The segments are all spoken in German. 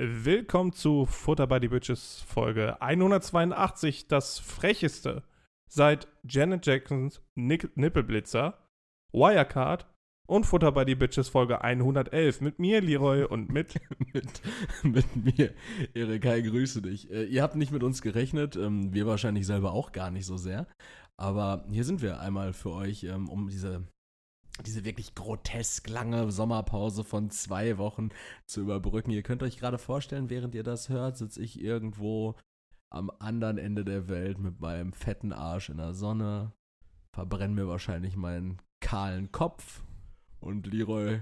Willkommen zu Futter by the Bitches Folge 182, das frecheste seit Janet Jacksons Nick Nippelblitzer, Wirecard und Futter by the Bitches Folge 111 mit mir, Leroy, und mit mit, mit mir. Erik, hi, grüße dich. Äh, ihr habt nicht mit uns gerechnet, ähm, wir wahrscheinlich selber auch gar nicht so sehr. Aber hier sind wir einmal für euch, ähm, um diese, diese wirklich grotesk lange Sommerpause von zwei Wochen zu überbrücken. Ihr könnt euch gerade vorstellen, während ihr das hört, sitze ich irgendwo am anderen Ende der Welt mit meinem fetten Arsch in der Sonne, verbrenne mir wahrscheinlich meinen kahlen Kopf und Leroy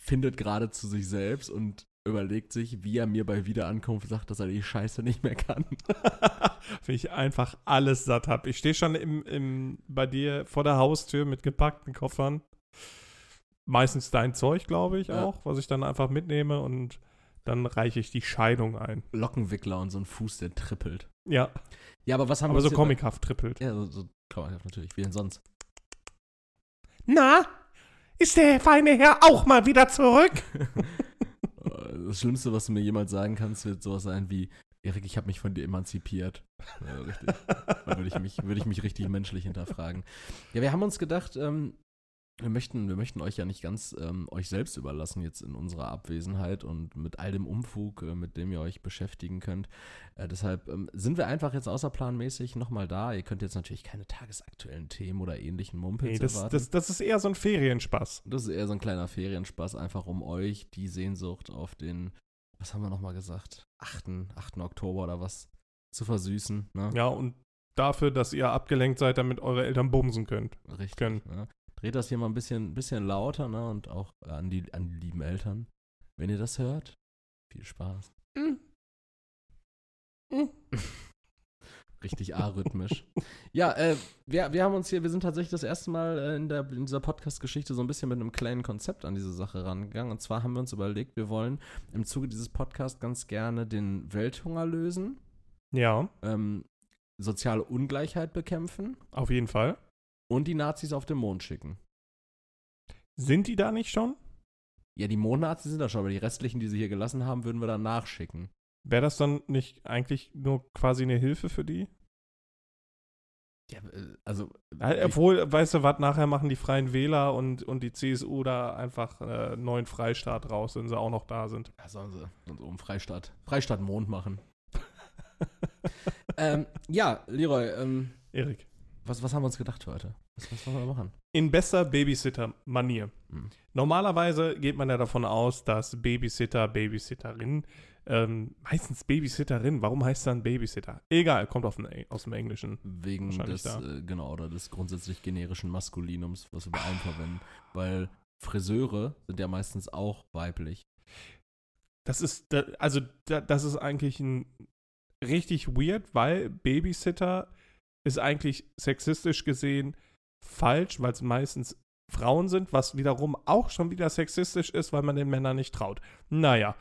findet gerade zu sich selbst und überlegt sich, wie er mir bei Wiederankunft sagt, dass er die Scheiße nicht mehr kann. Wenn ich einfach alles satt habe. Ich stehe schon im, im, bei dir vor der Haustür mit gepackten Koffern. Meistens dein Zeug, glaube ich, Ja. auch, was ich dann einfach mitnehme und dann reiche ich die Scheidung ein. Lockenwickler und so ein Fuß, der trippelt. Ja, Ja, aber was haben aber wir so uns hier- comichaft trippelt. Ja, so, so comichaft natürlich. Wie denn sonst? Na, ist der feine Herr auch mal wieder zurück? Das Schlimmste, was du mir jemals sagen kannst, wird sowas sein wie, Erik, ich habe mich von dir emanzipiert. Ja, richtig. Da würde ich, mich, würde ich mich richtig menschlich hinterfragen. Ja, wir haben uns gedacht, ähm, wir möchten, wir möchten euch ja nicht ganz ähm, euch selbst überlassen jetzt in unserer Abwesenheit und mit all dem Umfug, äh, mit dem ihr euch beschäftigen könnt. Äh, deshalb ähm, sind wir einfach jetzt außerplanmäßig nochmal da. Ihr könnt jetzt natürlich keine tagesaktuellen Themen oder ähnlichen Mumpels Nee, das, erwarten. das, das ist eher so ein Ferienspaß. Das ist eher so ein kleiner Ferienspaß, einfach um euch die Sehnsucht auf den, was haben wir nochmal gesagt, 8. 8. Oktober oder was zu versüßen. Ne? Ja, und dafür, dass ihr abgelenkt seid, damit eure Eltern bumsen könnt. Richtig. Können. Ne? Dreht das hier mal ein bisschen, bisschen lauter ne? und auch an die, an die lieben Eltern. Wenn ihr das hört, viel Spaß. Richtig arrhythmisch. ja, äh, wir, wir haben uns hier, wir sind tatsächlich das erste Mal äh, in, der, in dieser Podcast-Geschichte so ein bisschen mit einem kleinen Konzept an diese Sache rangegangen. Und zwar haben wir uns überlegt, wir wollen im Zuge dieses Podcasts ganz gerne den Welthunger lösen, Ja, ähm, soziale Ungleichheit bekämpfen auf jeden Fall. und die Nazis auf den Mond schicken. Sind die da nicht schon? Ja, die Mondnazis sind da schon, aber die restlichen, die sie hier gelassen haben, würden wir dann nachschicken. Wäre das dann nicht eigentlich nur quasi eine Hilfe für die? Ja, äh, also. Obwohl, weißt du was, nachher machen die Freien Wähler und, und die CSU da einfach äh, neuen Freistaat raus, wenn sie auch noch da sind. Ja, sollen sie, sollen sie um Freistaat, Freistaat Mond machen. ähm, ja, Leroy, ähm, Erik. was, was haben wir uns gedacht für heute? Was, was wollen wir machen? In bester Babysitter-Manier. Hm. Normalerweise geht man ja davon aus, dass Babysitter, Babysitterin, ähm, meistens Babysitterin, warum heißt dann Babysitter? Egal, kommt auf den, aus dem Englischen. Wegen des, da. äh, genau, oder des grundsätzlich generischen Maskulinums, was wir bei allen verwenden. Weil Friseure sind ja meistens auch weiblich. Das ist, also da, das ist eigentlich ein richtig weird, weil Babysitter ist eigentlich sexistisch gesehen falsch, weil es meistens Frauen sind, was wiederum auch schon wieder sexistisch ist, weil man den Männern nicht traut. Naja.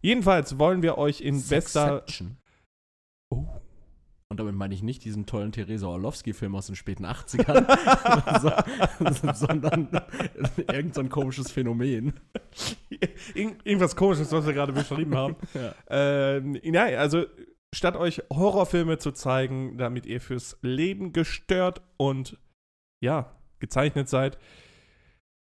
Jedenfalls wollen wir euch in bester. Oh. Und damit meine ich nicht diesen tollen Theresa Orlowski-Film aus den späten 80ern, so, sondern irgend so komisches Phänomen. Irgend, irgendwas komisches, was wir gerade beschrieben haben. Ja. Ähm, ja, also statt euch Horrorfilme zu zeigen, damit ihr fürs Leben gestört und ja, gezeichnet seid,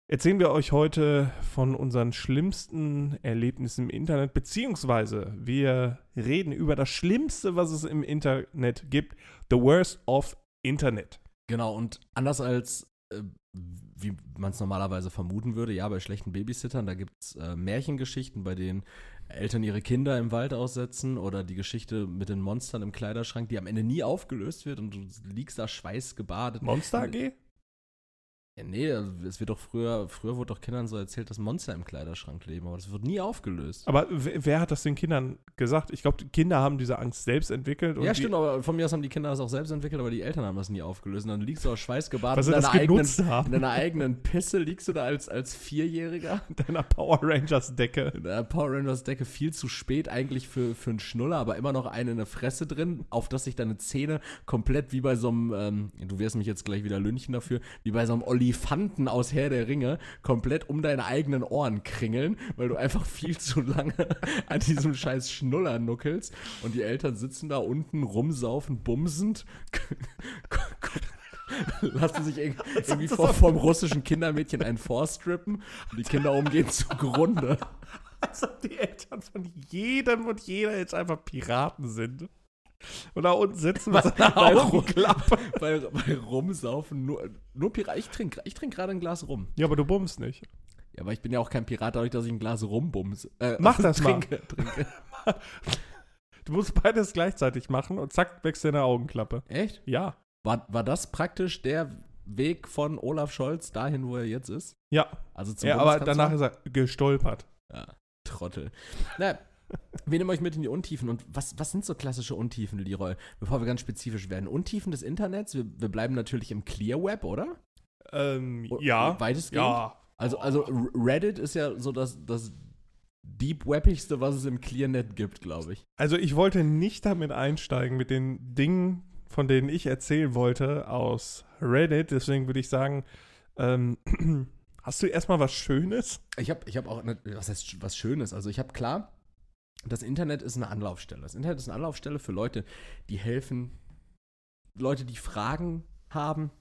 erzählen wir euch heute von unseren schlimmsten Erlebnissen im Internet, beziehungsweise wir reden über das Schlimmste, was es im Internet gibt, the worst of Internet. Genau, und anders als äh, wie man es normalerweise vermuten würde, ja, bei schlechten Babysittern, da gibt es äh, Märchengeschichten, bei denen Eltern ihre Kinder im Wald aussetzen oder die Geschichte mit den Monstern im Kleiderschrank, die am Ende nie aufgelöst wird und du liegst da schweißgebadet. Monster AG? Ja, nee, also es wird doch früher, früher wurde doch Kindern so erzählt, dass Monster im Kleiderschrank leben, aber das wird nie aufgelöst. Aber wer, hat das den Kindern gesagt? Ich glaube, die Kinder haben diese Angst selbst entwickelt. ja, stimmt, aber von mir aus haben die Kinder das auch selbst entwickelt, aber die Eltern haben das nie aufgelöst. Und dann liegst du auch schweißgebadet Was sie in, deiner eigenen, in deiner eigenen Pisse, liegst du da als, als Vierjähriger. deiner Power Rangers Decke. In der Power Rangers Decke viel zu spät eigentlich für, für einen Schnuller, aber immer noch eine in der Fresse drin, auf das sich deine Zähne komplett wie bei so einem, ähm, du wirst mich jetzt gleich wieder lünchen dafür, wie bei so einem Olifanten aus Herr der Ringe komplett um deine eigenen Ohren kringeln, weil du einfach viel zu lange an diesem scheiß Schnuller nuckelst und die Eltern sitzen da unten rumsaufen, bumsend, lassen sich irg irgendwie vor, vom russischen Kindermädchen einen vorstrippen und die Kinder umgehen zugrunde. Als ob die Eltern von jedem und jeder jetzt einfach Piraten sind. Und da unten sitzen mit seiner Bei, Augenklappe. bei, bei Rumsaufen nur, nur Pirat. Ich trinke ich trink gerade ein Glas Rum. Ja, aber du bummst nicht. Ja, aber ich bin ja auch kein Pirat, dadurch, dass ich ein Glas Rumbums. Äh, Mach das mal. trinke, Trinke. Du musst beides gleichzeitig machen und zack, wächst deine Augenklappe. Echt? Ja. War, war das praktisch der Weg von Olaf Scholz dahin, wo er jetzt ist? Ja. Also zum ja aber danach ist er gestolpert. Ja, Trottel. Na, wir nehmen euch mit in die Untiefen. Und was, was sind so klassische Untiefen, Leroy? Bevor wir ganz spezifisch werden. Untiefen des Internets, wir, wir bleiben natürlich im Clear Web, oder? Ähm, ja. Weitestgehend? Ja. Also, also Reddit ist ja so das, das deep webbigste, was es im ClearNet gibt, glaube ich. Also ich wollte nicht damit einsteigen mit den Dingen, von denen ich erzählen wollte aus Reddit. Deswegen würde ich sagen, ähm, hast du erstmal was Schönes? Ich habe ich hab auch, ne, was heißt was Schönes? Also ich habe klar, das Internet ist eine Anlaufstelle. Das Internet ist eine Anlaufstelle für Leute, die helfen, Leute, die Fragen haben,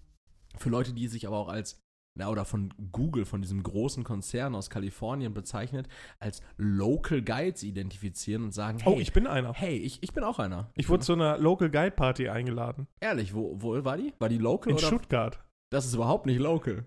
für Leute, die sich aber auch als, na, oder von Google, von diesem großen Konzern aus Kalifornien bezeichnet, als Local Guides identifizieren und sagen, hey, Oh, ich bin einer. hey, ich, ich bin auch einer. Ich wurde zu einer Local Guide Party eingeladen. Ehrlich, wo, wo war die? War die Local In oder? Stuttgart. Das ist überhaupt nicht Local.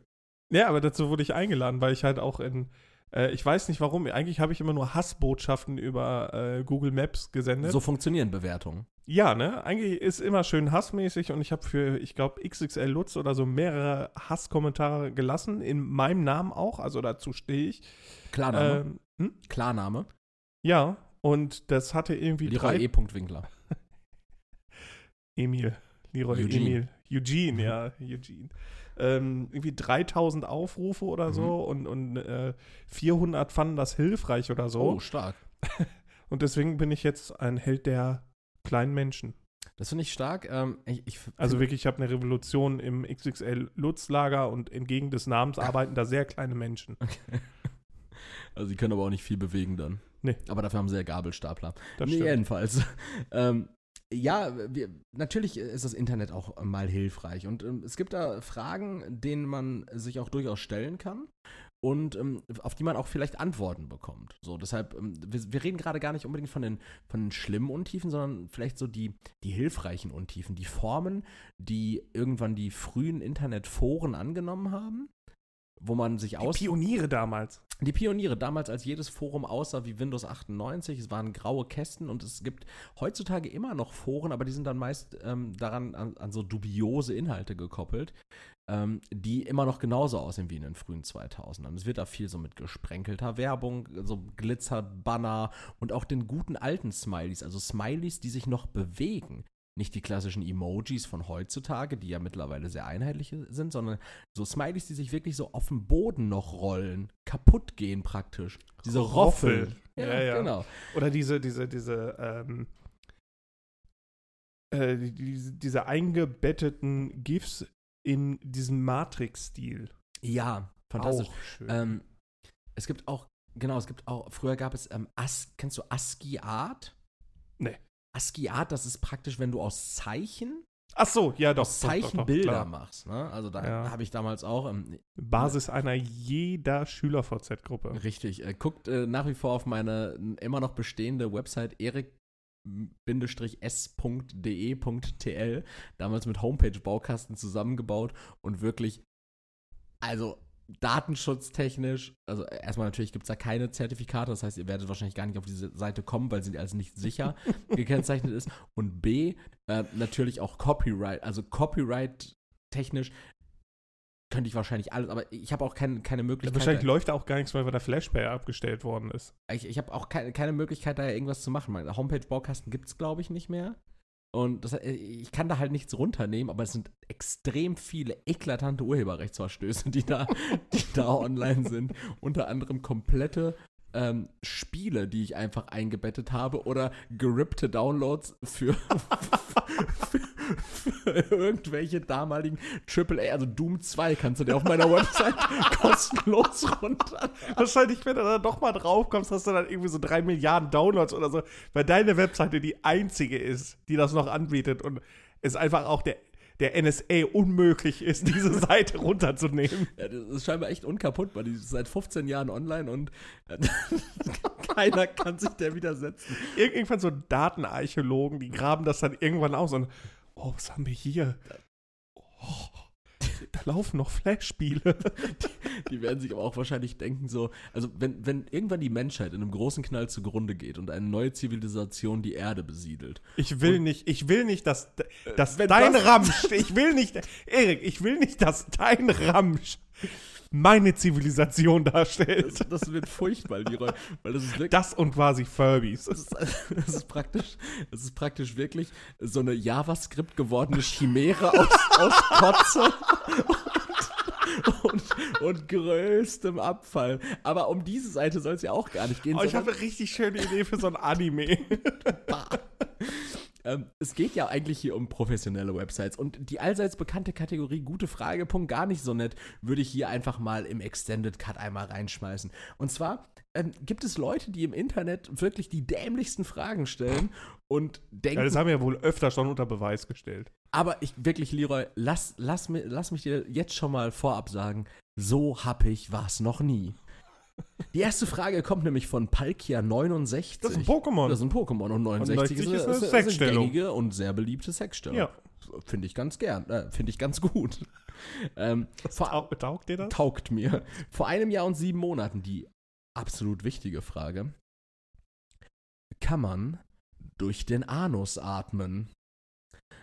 Ja, aber dazu wurde ich eingeladen, weil ich halt auch in, äh, ich weiß nicht warum, eigentlich habe ich immer nur Hassbotschaften über äh, Google Maps gesendet. So funktionieren Bewertungen. Ja, ne? Eigentlich ist immer schön hassmäßig und ich habe für, ich glaube, XXL Lutz oder so mehrere Hasskommentare gelassen, in meinem Namen auch, also dazu stehe ich. Klarname. Ähm, hm? Klarname. Ja, und das hatte irgendwie Leroy drei. E. Winkler. Emil. Leroy Eugene. Emil. Eugene, ja, Eugene. Ähm, irgendwie 3000 Aufrufe oder so und, und äh, 400 fanden das hilfreich oder so. Oh, stark. Und deswegen bin ich jetzt ein Held der kleinen Menschen. Das finde ich stark. Ähm, ich, ich, Also wirklich, ich habe eine Revolution im XXL Lutz-Lager und entgegen des Namens arbeiten da sehr kleine Menschen. also sie können aber auch nicht viel bewegen dann. Nee. Aber dafür haben sie ja Gabelstapler. Das nee, stimmt. jedenfalls. ähm, ja, wir, natürlich ist das Internet auch mal hilfreich. Und ähm, es gibt da Fragen, denen man sich auch durchaus stellen kann. Und ähm, auf die man auch vielleicht Antworten bekommt. So, deshalb, ähm, wir, wir reden gerade gar nicht unbedingt von den, von den schlimmen Untiefen, sondern vielleicht so die, die hilfreichen Untiefen, die Formen, die irgendwann die frühen Internetforen angenommen haben, wo man sich Die aus. Pioniere damals. Die Pioniere, damals als jedes Forum aussah wie Windows 98, es waren graue Kästen und es gibt heutzutage immer noch Foren, aber die sind dann meist ähm, daran an, an so dubiose Inhalte gekoppelt, ähm, die immer noch genauso aussehen wie in den frühen 2000ern. Es wird da viel so mit gesprenkelter Werbung, so Glitzerbanner und auch den guten alten Smileys, also Smileys, die sich noch bewegen. Nicht die klassischen Emojis von heutzutage, die ja mittlerweile sehr einheitlich sind, sondern so Smileys, die sich wirklich so auf dem Boden noch rollen, kaputt gehen praktisch. Diese Roffel. Roffel. Ja, ja. genau. Oder diese, diese, diese, ähm, äh, die- diese, diese eingebetteten GIFs in diesem Matrix-Stil. Ja, fantastisch. Auch schön. Ähm, es gibt auch, genau, es gibt auch, früher gab es, ähm, As, kennst du ASCII Art? Nee. ASCII Art, das ist praktisch, wenn du aus Zeichen, Ach so, ja doch. aus doch, doch, doch, machst. Ne? Also da Ja. habe ich damals auch, ähm, Basis einer jeder Schüler-VZ-Gruppe. richtig, äh, guckt äh, nach wie vor auf meine immer noch bestehende Website erik-s.de.tl, damals mit Homepage-Baukasten zusammengebaut und wirklich, also datenschutztechnisch, also erstmal natürlich gibt es da keine Zertifikate, das heißt, ihr werdet wahrscheinlich gar nicht auf diese Seite kommen, weil sie als nicht sicher gekennzeichnet ist. Und B, äh, natürlich auch Copyright, also Copyright technisch könnte ich wahrscheinlich alles, aber ich habe auch kein, keine Möglichkeit. Wahrscheinlich läuft da auch gar nichts mehr, weil der Flashplayer abgestellt worden ist. Ich, ich habe auch keine, keine Möglichkeit, da irgendwas zu machen. Homepage-Baukasten gibt es, glaube ich, nicht mehr. Und das, äh, ich kann da halt nichts runternehmen, aber es sind extrem viele eklatante Urheberrechtsverstöße, die da, die da online sind. Unter anderem komplette ähm, Spiele, die ich einfach eingebettet habe oder gerippte Downloads für, für, für irgendwelche damaligen AAA, also Doom 2 kannst du dir auf meiner Website kostenlos runter. Wahrscheinlich, wenn du da doch mal drauf kommst, hast du dann irgendwie so drei Milliarden Downloads oder so, weil deine Webseite die einzige ist, die das noch anbietet und es einfach auch der der NSA unmöglich ist, diese Seite runterzunehmen. Ja, das ist scheinbar echt unkaputtbar. Die ist seit 15 Jahren online und keiner kann sich der widersetzen. Irgendwann so Datenarchäologen, die graben das dann irgendwann aus und, oh, was haben wir hier? Oh, da laufen noch Flash-Spiele. Die, die, werden sich aber auch wahrscheinlich denken so, also wenn, wenn irgendwann die Menschheit in einem großen Knall zugrunde geht und eine neue Zivilisation die Erde besiedelt. Ich will nicht, ich will nicht, dass, dass dein das Ramsch, ich will nicht, Erik, ich will nicht, dass dein Ramsch meine Zivilisation darstellt. Das, das, wird furchtbar, Leroy. Weil das, ist wirklich, das und quasi Furbies. Das ist, das ist, praktisch, das ist praktisch wirklich so eine JavaScript gewordene Chimäre aus, aus Kotze und, und, und, größtem Abfall. Aber um diese Seite soll es ja auch gar nicht gehen. Oh, ich habe eine richtig schöne Idee für so ein Anime. Ähm, es geht ja eigentlich hier um professionelle Websites und die allseits bekannte Kategorie gute Frage, Punkt gar nicht so nett, würde ich hier einfach mal im Extended Cut einmal reinschmeißen. Und zwar ähm, gibt es Leute, die im Internet wirklich die dämlichsten Fragen stellen und denken. Ja, das haben wir ja wohl öfter schon unter Beweis gestellt. Aber ich wirklich, Leroy, lass, lass, lass mich dir jetzt schon mal vorab sagen, so happig war es noch nie. Die erste Frage kommt nämlich von Palkia69. Das ist ein Pokémon. Das ist ein Pokémon und 69 ist, ist, eine, ist, ist eine gängige und sehr beliebte Sexstellung. Ja. Finde ich ganz gern, äh, finde ich ganz gut. Ähm, vor, taugt dir das? Taugt mir. Vor einem Jahr und sieben Monaten die absolut wichtige Frage. Kann man durch den Anus atmen?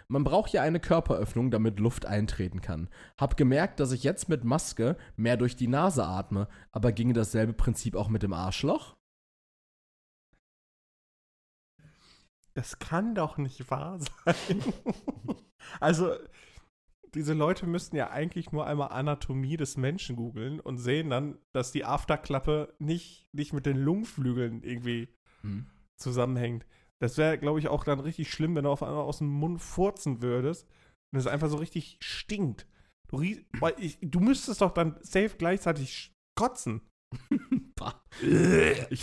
Man braucht ja eine Körperöffnung, damit Luft eintreten kann. Hab gemerkt, dass ich jetzt mit Maske mehr durch die Nase atme, aber ginge dasselbe Prinzip auch mit dem Arschloch? Das kann doch nicht wahr sein. also, diese Leute müssten ja eigentlich nur einmal Anatomie des Menschen googeln und sehen dann, dass die Afterklappe nicht, nicht mit den Lungenflügeln irgendwie hm. zusammenhängt. Das wäre, glaube ich, auch dann richtig schlimm, wenn du auf einmal aus dem Mund furzen würdest und es einfach so richtig stinkt. Du, ich, du müsstest doch dann safe gleichzeitig kotzen. ich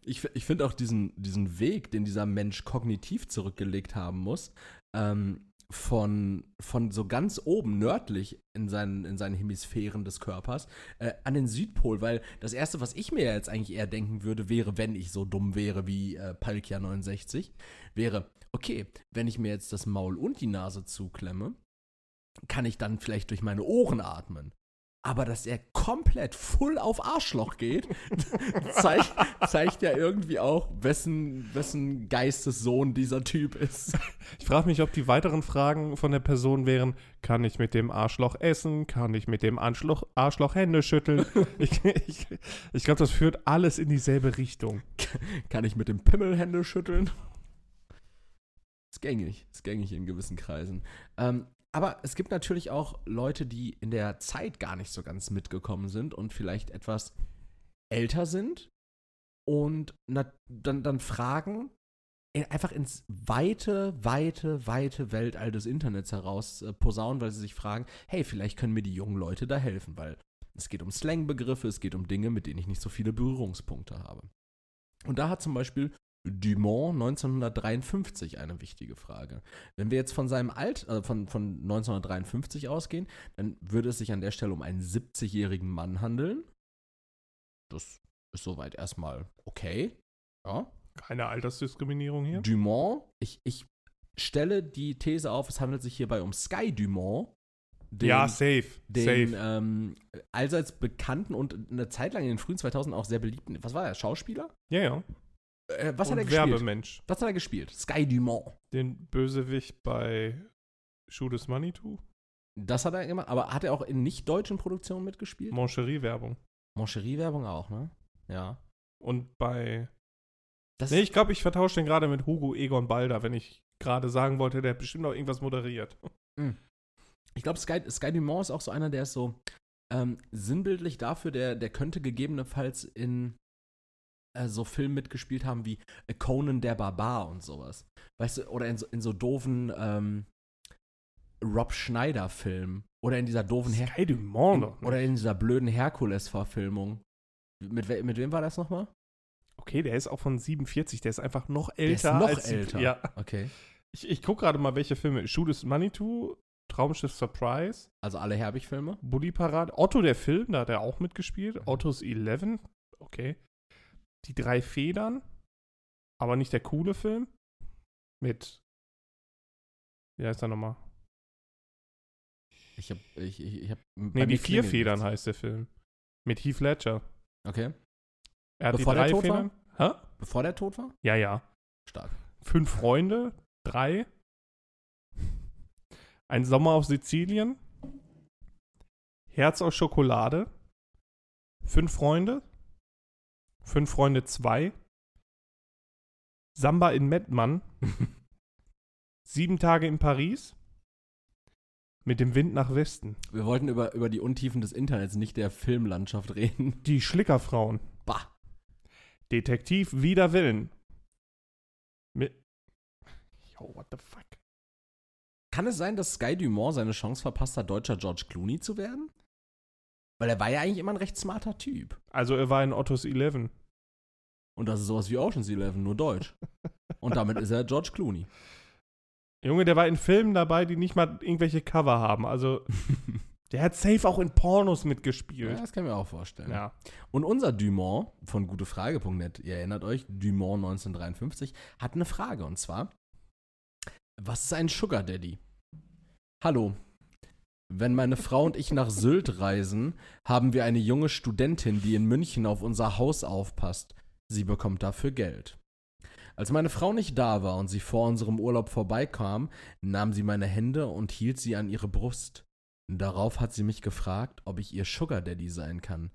ich, ich finde auch diesen, diesen Weg, den dieser Mensch kognitiv zurückgelegt haben muss, ähm, von, von so ganz oben nördlich in seinen, in seinen Hemisphären des Körpers äh, an den Südpol, weil das Erste, was ich mir jetzt eigentlich eher denken würde, wäre, wenn ich so dumm wäre wie äh, Palkia 69, wäre, okay, wenn ich mir jetzt das Maul und die Nase zuklemme, kann ich dann vielleicht durch meine Ohren atmen aber dass er komplett full auf Arschloch geht, zeigt, zeigt ja irgendwie auch, wessen, wessen Geistessohn dieser Typ ist. Ich frage mich, ob die weiteren Fragen von der Person wären, kann ich mit dem Arschloch essen? Kann ich mit dem Arschloch, Arschloch Hände schütteln? ich ich, ich glaube, das führt alles in dieselbe Richtung. Kann ich mit dem Pimmel Hände schütteln? Ist gängig, ist gängig in gewissen Kreisen. Ähm, aber es gibt natürlich auch Leute, die in der Zeit gar nicht so ganz mitgekommen sind und vielleicht etwas älter sind und dann, dann fragen, einfach ins weite, weite, weite Weltall des Internets heraus äh, posaunen, weil sie sich fragen, hey, vielleicht können mir die jungen Leute da helfen, weil es geht um Slangbegriffe, es geht um Dinge, mit denen ich nicht so viele Berührungspunkte habe. Und da hat zum Beispiel Dumont 1953 eine wichtige Frage. Wenn wir jetzt von seinem Alt, äh, von, von 1953 ausgehen, dann würde es sich an der Stelle um einen 70-jährigen Mann handeln. Das ist soweit erstmal okay. Ja. Keine Altersdiskriminierung hier. Dumont, ich, ich stelle die These auf, es handelt sich hierbei um Sky Dumont. Den, ja, safe. Den safe. Ähm, allseits bekannten und eine Zeit lang in den frühen 2000 auch sehr beliebten, was war er, Schauspieler? Ja, ja. Äh, was hat er gespielt? Werbemensch. Was hat er gespielt? Sky Dumont. Den Bösewicht bei Shoot is Money to? Das hat er gemacht, aber hat er auch in nicht-deutschen Produktionen mitgespielt? Moncherie-Werbung. Moncherie-Werbung auch, ne? Ja. Und bei. Das nee, ich glaube, ich vertausche den gerade mit Hugo Egon Balder, wenn ich gerade sagen wollte, der hat bestimmt auch irgendwas moderiert. Mhm. Ich glaube, Sky, Sky Dumont ist auch so einer, der ist so ähm, sinnbildlich dafür, der, der könnte gegebenenfalls in äh, so Filmen mitgespielt haben wie Conan der Barbar und sowas. Weißt du, oder in so, in so doofen, ähm, Rob Schneider-Film. Oder in dieser doofen Her Sky Dumont doch. Oder in dieser blöden Herkules-Verfilmung. Mit, we mit wem war das nochmal? Okay, der ist auch von 47, der ist einfach noch Der ist älter noch als die- älter. Ja. Okay. Ich, ich gucke gerade mal, welche Filme. Shoot is Money to, Traumschiff Surprise, Also alle Herbig-Filme. Bully Parade, Otto der Film, da hat er auch mitgespielt. Otto's 11, okay. Die drei Federn, aber nicht der coole Film. Mit, wie heißt er nochmal? Ich hab, ich, ich, ich hab, Nee, die vier Federn heißt der Film. Mit Heath Ledger. Okay. Er hat Bevor die der drei tot war? Federn. Hä? Bevor der tot war? Ja, ja. Stark. Fünf Freunde, drei. Ein Sommer auf Sizilien. Herz aus Schokolade. Fünf Freunde. Fünf Freunde zwei. Samba in Mettmann. Sieben Tage in Paris. Mit dem Wind nach Westen. Wir wollten über, über die Untiefen des Internets, nicht der Filmlandschaft reden. Die Schlickerfrauen. Bah. Detektiv wider Willen. Mit. Yo, what the fuck? Kann es sein, dass Sky Dumont seine Chance verpasst hat, deutscher George Clooney zu werden? Weil er war ja eigentlich immer ein recht smarter Typ. Also, er war in Ottos 11. Und das ist sowas wie Ocean's Eleven, nur deutsch. Und damit ist er George Clooney. Junge, der war in Filmen dabei, die nicht mal irgendwelche Cover haben. Also, der hat safe auch in Pornos Ja, mitgespielt. das kann ich mir auch vorstellen. Ja. Und unser Dumont von gutefrage.net, ihr erinnert euch, Dumont 1953, hat eine Frage und zwar: Was ist ein Sugar Daddy? Hallo. Wenn meine Frau und ich nach Sylt reisen, haben wir eine junge Studentin, die in München auf unser Haus aufpasst. Sie bekommt dafür Geld. Als meine Frau nicht da war und sie vor unserem Urlaub vorbeikam, nahm sie meine Hände und hielt sie an ihre Brust. Darauf hat sie mich gefragt, ob ich ihr Sugar Daddy sein kann.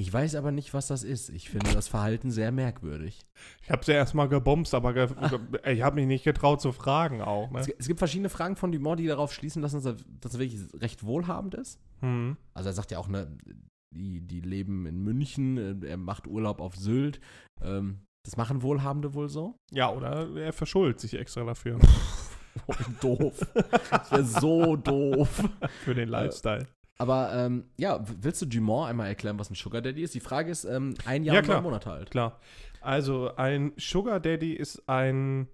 Ich weiß aber nicht, was das ist. Ich finde das Verhalten sehr merkwürdig. Ich habe sie erstmal gebomst, aber ge ge ich habe mich nicht getraut zu fragen auch. Ne? Es, es gibt verschiedene Fragen von Dumont, die darauf schließen lassen, dass er, dass er wirklich recht wohlhabend ist. Hm. Also er sagt ja auch, ne, die, die leben in München, äh, er macht Urlaub auf Sylt. Ähm, das machen Wohlhabende wohl so? Ja, oder er verschuldet sich extra dafür. Oh, doof. Das wäre so doof. für den Lifestyle. Aber ähm, ja, willst du Dumont einmal erklären, was ein Sugar Daddy ist? Die Frage ist, ähm, ein Jahr Ja, und neun Monate alt. Klar. Also, ein Sugar Daddy ist ein.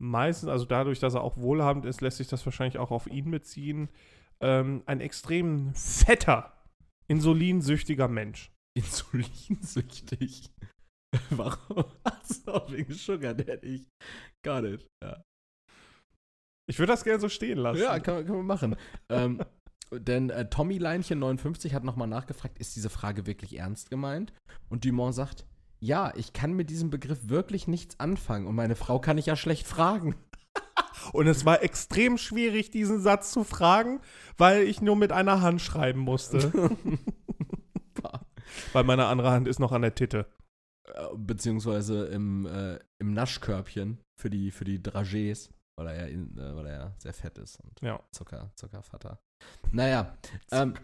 Meistens, also dadurch, dass er auch wohlhabend ist, lässt sich das wahrscheinlich auch auf ihn beziehen. Ähm, ein extrem fetter, insulinsüchtiger Mensch. Insulinsüchtig. Warum? Achso, wegen Sugar Daddy. Got it. Ja, Ich würde das gerne so stehen lassen. ja kann, man- kann man machen. ähm, denn äh, Tommy Leinchen 59 hat nochmal nachgefragt, ist diese Frage wirklich ernst gemeint? Und Dumont sagt, ja, ich kann mit diesem Begriff wirklich nichts anfangen und meine Frau kann ich ja schlecht fragen. Und es war extrem schwierig, diesen Satz zu fragen, weil ich nur mit einer Hand schreiben musste. weil meine andere Hand ist noch an der Titte. Äh, Beziehungsweise im, äh, im Naschkörbchen für die, für die Dragés, weil er ja in, äh, weil er ja sehr fett ist und Ja. Zucker, Zuckervater. Naja, ähm,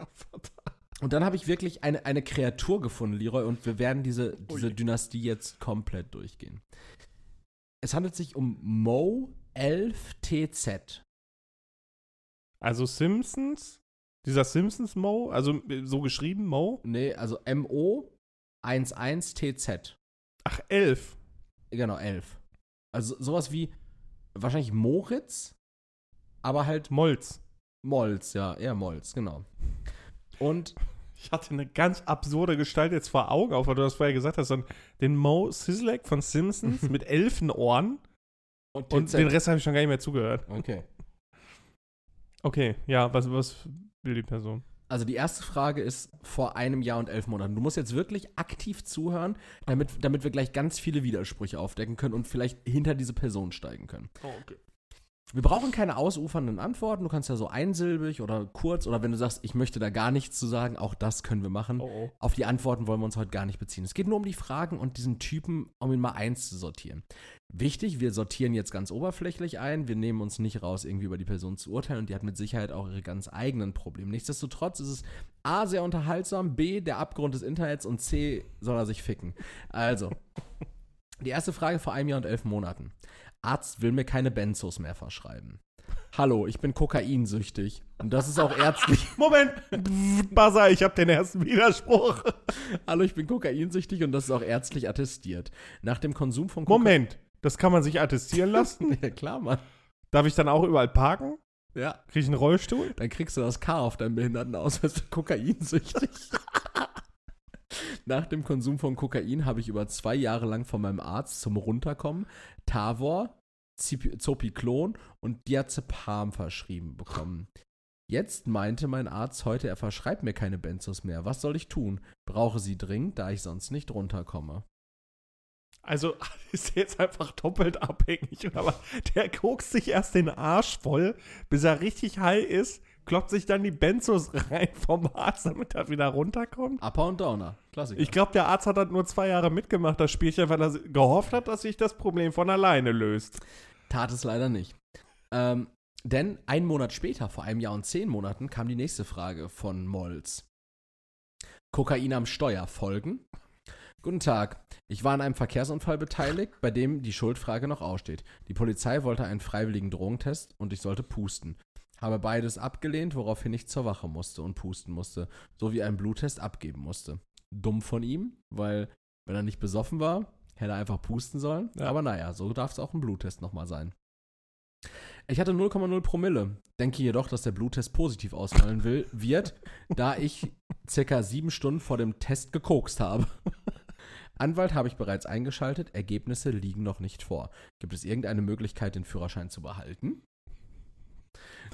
und dann habe ich wirklich eine, eine Kreatur gefunden, Leroy, und wir werden diese, diese Ui. Dynastie jetzt komplett durchgehen. Es handelt sich um Mo 11TZ. Also Simpsons, dieser Simpsons Mo, also äh, so geschrieben Mo. Nee, also MO 11TZ. Ach, elf. Genau, 11. Also sowas wie wahrscheinlich Moritz, aber halt Molz. Molz, ja, eher Molz, genau. Und Ich hatte eine ganz absurde Gestalt jetzt vor Augen, auch weil du das vorher gesagt hast, den Mo Sislek von Simpsons mit Elfenohren und den Rest habe ich schon gar nicht mehr zugehört. Okay. Okay, ja, was, was will die Person? Also die erste Frage ist vor einem Jahr und elf Monaten. Du musst jetzt wirklich aktiv zuhören, damit, damit wir gleich ganz viele Widersprüche aufdecken können und vielleicht hinter diese Person steigen können. Oh, okay. Wir brauchen keine ausufernden Antworten. Du kannst ja so einsilbig oder kurz oder wenn du sagst, ich möchte da gar nichts zu sagen, auch das können wir machen. Oh, oh. Auf die Antworten wollen wir uns heute gar nicht beziehen. Es geht nur um die Fragen und diesen Typen, um ihn mal eins zu sortieren. Wichtig, wir sortieren jetzt ganz oberflächlich ein. Wir nehmen uns nicht raus, irgendwie über die Person zu urteilen und die hat mit Sicherheit auch ihre ganz eigenen Probleme. Nichtsdestotrotz ist es A, sehr unterhaltsam, B, der Abgrund des Internets und C, soll er sich ficken. Also, die erste Frage vor einem Jahr und elf Monaten. Arzt will mir keine Benzos mehr verschreiben. Hallo, ich bin kokainsüchtig. Und das ist auch ärztlich. Moment, Buzzer, ich habe den ersten Widerspruch. Hallo, ich bin kokainsüchtig und das ist auch ärztlich attestiert. Nach dem Konsum von Kokain. Moment, das kann man sich attestieren lassen? Ja, klar, Mann. Darf ich dann auch überall parken? Ja. Krieg ich einen Rollstuhl? Dann kriegst du das K auf deinem Behindertenausweis für kokainsüchtig. Nach dem Konsum von Kokain habe ich über zwei Jahre lang von meinem Arzt zum Runterkommen Tavor, Zopiklon und Diazepam verschrieben bekommen. Jetzt meinte mein Arzt heute, er verschreibt mir keine Benzos mehr. Was soll ich tun? Brauche sie dringend, da ich sonst nicht runterkomme. Also ist er jetzt einfach doppelt abhängig. Aber der kokst sich erst den Arsch voll, bis er richtig high ist, kloppt sich dann die Benzos rein vom Arzt, damit er wieder runterkommt. Upper und Downer. Klassiker. Ich glaube, der Arzt hat das nur zwei Jahre mitgemacht, das Spielchen, weil er gehofft hat, dass sich das Problem von alleine löst. Tat es leider nicht. Ähm, denn einen Monat später, vor einem Jahr und zehn Monaten, kam die nächste Frage von Molz. Kokain am Steuer folgen? Guten Tag. Ich war an einem Verkehrsunfall beteiligt, bei dem die Schuldfrage noch aussteht. Die Polizei wollte einen freiwilligen Drogentest und ich sollte pusten. Habe beides abgelehnt, woraufhin ich zur Wache musste und pusten musste, sowie einen Bluttest abgeben musste. Dumm von ihm, weil wenn er nicht besoffen war, hätte er einfach pusten sollen. Ja. Aber naja, so darf es auch ein Bluttest nochmal sein. Ich hatte 0,0 Promille. Denke jedoch, dass der Bluttest positiv ausfallen will, wird, da ich circa sieben Stunden vor dem Test gekokst habe. Anwalt habe ich bereits eingeschaltet, Ergebnisse liegen noch nicht vor. Gibt es irgendeine Möglichkeit, den Führerschein zu behalten?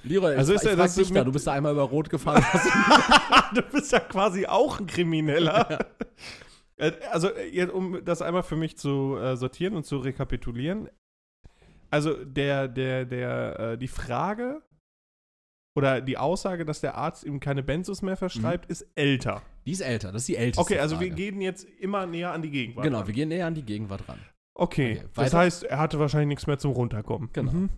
Leroy, Also ich, ist ich frag das dich da, du bist da einmal über Rot gefahren. du bist ja quasi auch ein Krimineller. Äh, Also, äh, jetzt, um das einmal für mich zu äh, sortieren und zu rekapitulieren. Also, der, der, der, die Frage oder die Aussage, dass der Arzt ihm keine Benzos mehr verschreibt, ist älter. Die ist älter, das ist die älteste Okay, also wir Frage. gehen jetzt immer näher an die Gegenwart. Genau, ran. wir gehen näher an die Gegenwart ran. Okay, Okay, das heißt, er hatte wahrscheinlich nichts mehr zum Runterkommen. Genau. Mhm.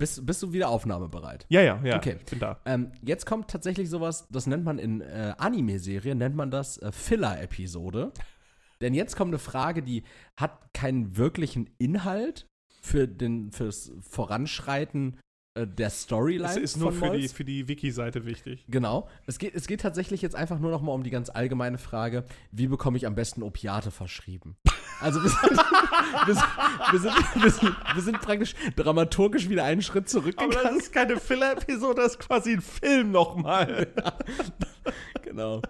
Bist, bist du wieder aufnahmebereit? Ja, ja, ja. Okay. Ich bin da. Ähm, jetzt kommt tatsächlich sowas, das nennt man in äh, Anime-Serien, nennt man das äh, Filler-Episode. Denn jetzt kommt eine Frage, die hat keinen wirklichen Inhalt für den, fürs Voranschreiten äh, der Storyline. Es ist nur für die, für die Wiki-Seite wichtig. Genau. Es geht, es geht tatsächlich jetzt einfach nur noch mal um die ganz allgemeine Frage, wie bekomme ich am besten Opiate verschrieben? Also wir sind, wir sind, wir sind, wir sind, wir sind praktisch dramaturgisch wieder einen Schritt Aber zurückgegangen. das ist keine Filler-Episode, das ist quasi ein Film nochmal. genau.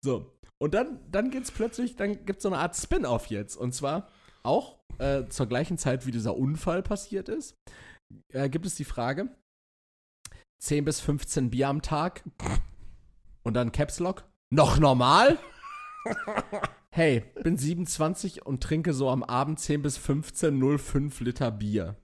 So. Und dann, dann geht's plötzlich, dann gibt's so eine Art Spin-off jetzt. Und zwar auch äh, zur gleichen Zeit, wie dieser Unfall passiert ist, äh, gibt es die Frage: 10 bis 15 Bier am Tag. Und dann Caps Lock. Noch normal? hey, bin 27 und trinke so am Abend 10 bis 15 0,5 Liter Bier.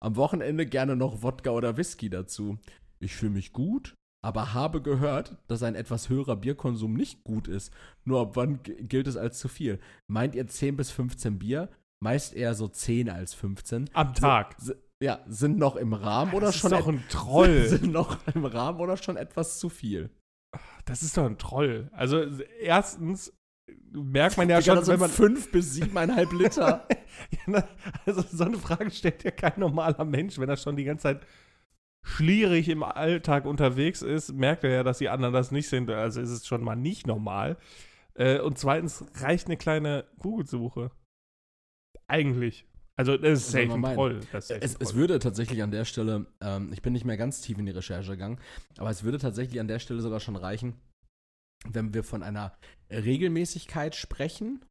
Am Wochenende gerne noch Wodka oder Whisky dazu. Ich fühle mich gut, aber habe gehört, dass ein etwas höherer Bierkonsum nicht gut ist. Nur ab wann gilt es als zu viel? Meint ihr 10 bis 15 Bier? Meist eher so 10 als 15. Am Tag. Si- Ja, sind noch im Rahmen oder das schon ist doch ein Troll. sind noch im Rahmen oder schon etwas zu viel? Das ist doch ein Troll. Also erstens merkt man ja Digga, schon, wenn man 5 bis 7,5 Liter. Also so eine Frage stellt ja kein normaler Mensch, wenn er schon die ganze Zeit schlierig im Alltag unterwegs ist, merkt er ja, dass die anderen das nicht sind. Also ist es schon mal nicht normal. Äh, und zweitens reicht eine kleine Google-Suche. Eigentlich. Also das ist safe ein? Troll. Es, es würde tatsächlich an der Stelle, ähm, ich bin nicht mehr ganz tief in die Recherche gegangen, aber es würde tatsächlich an der Stelle sogar schon reichen, wenn wir von einer Regelmäßigkeit sprechen.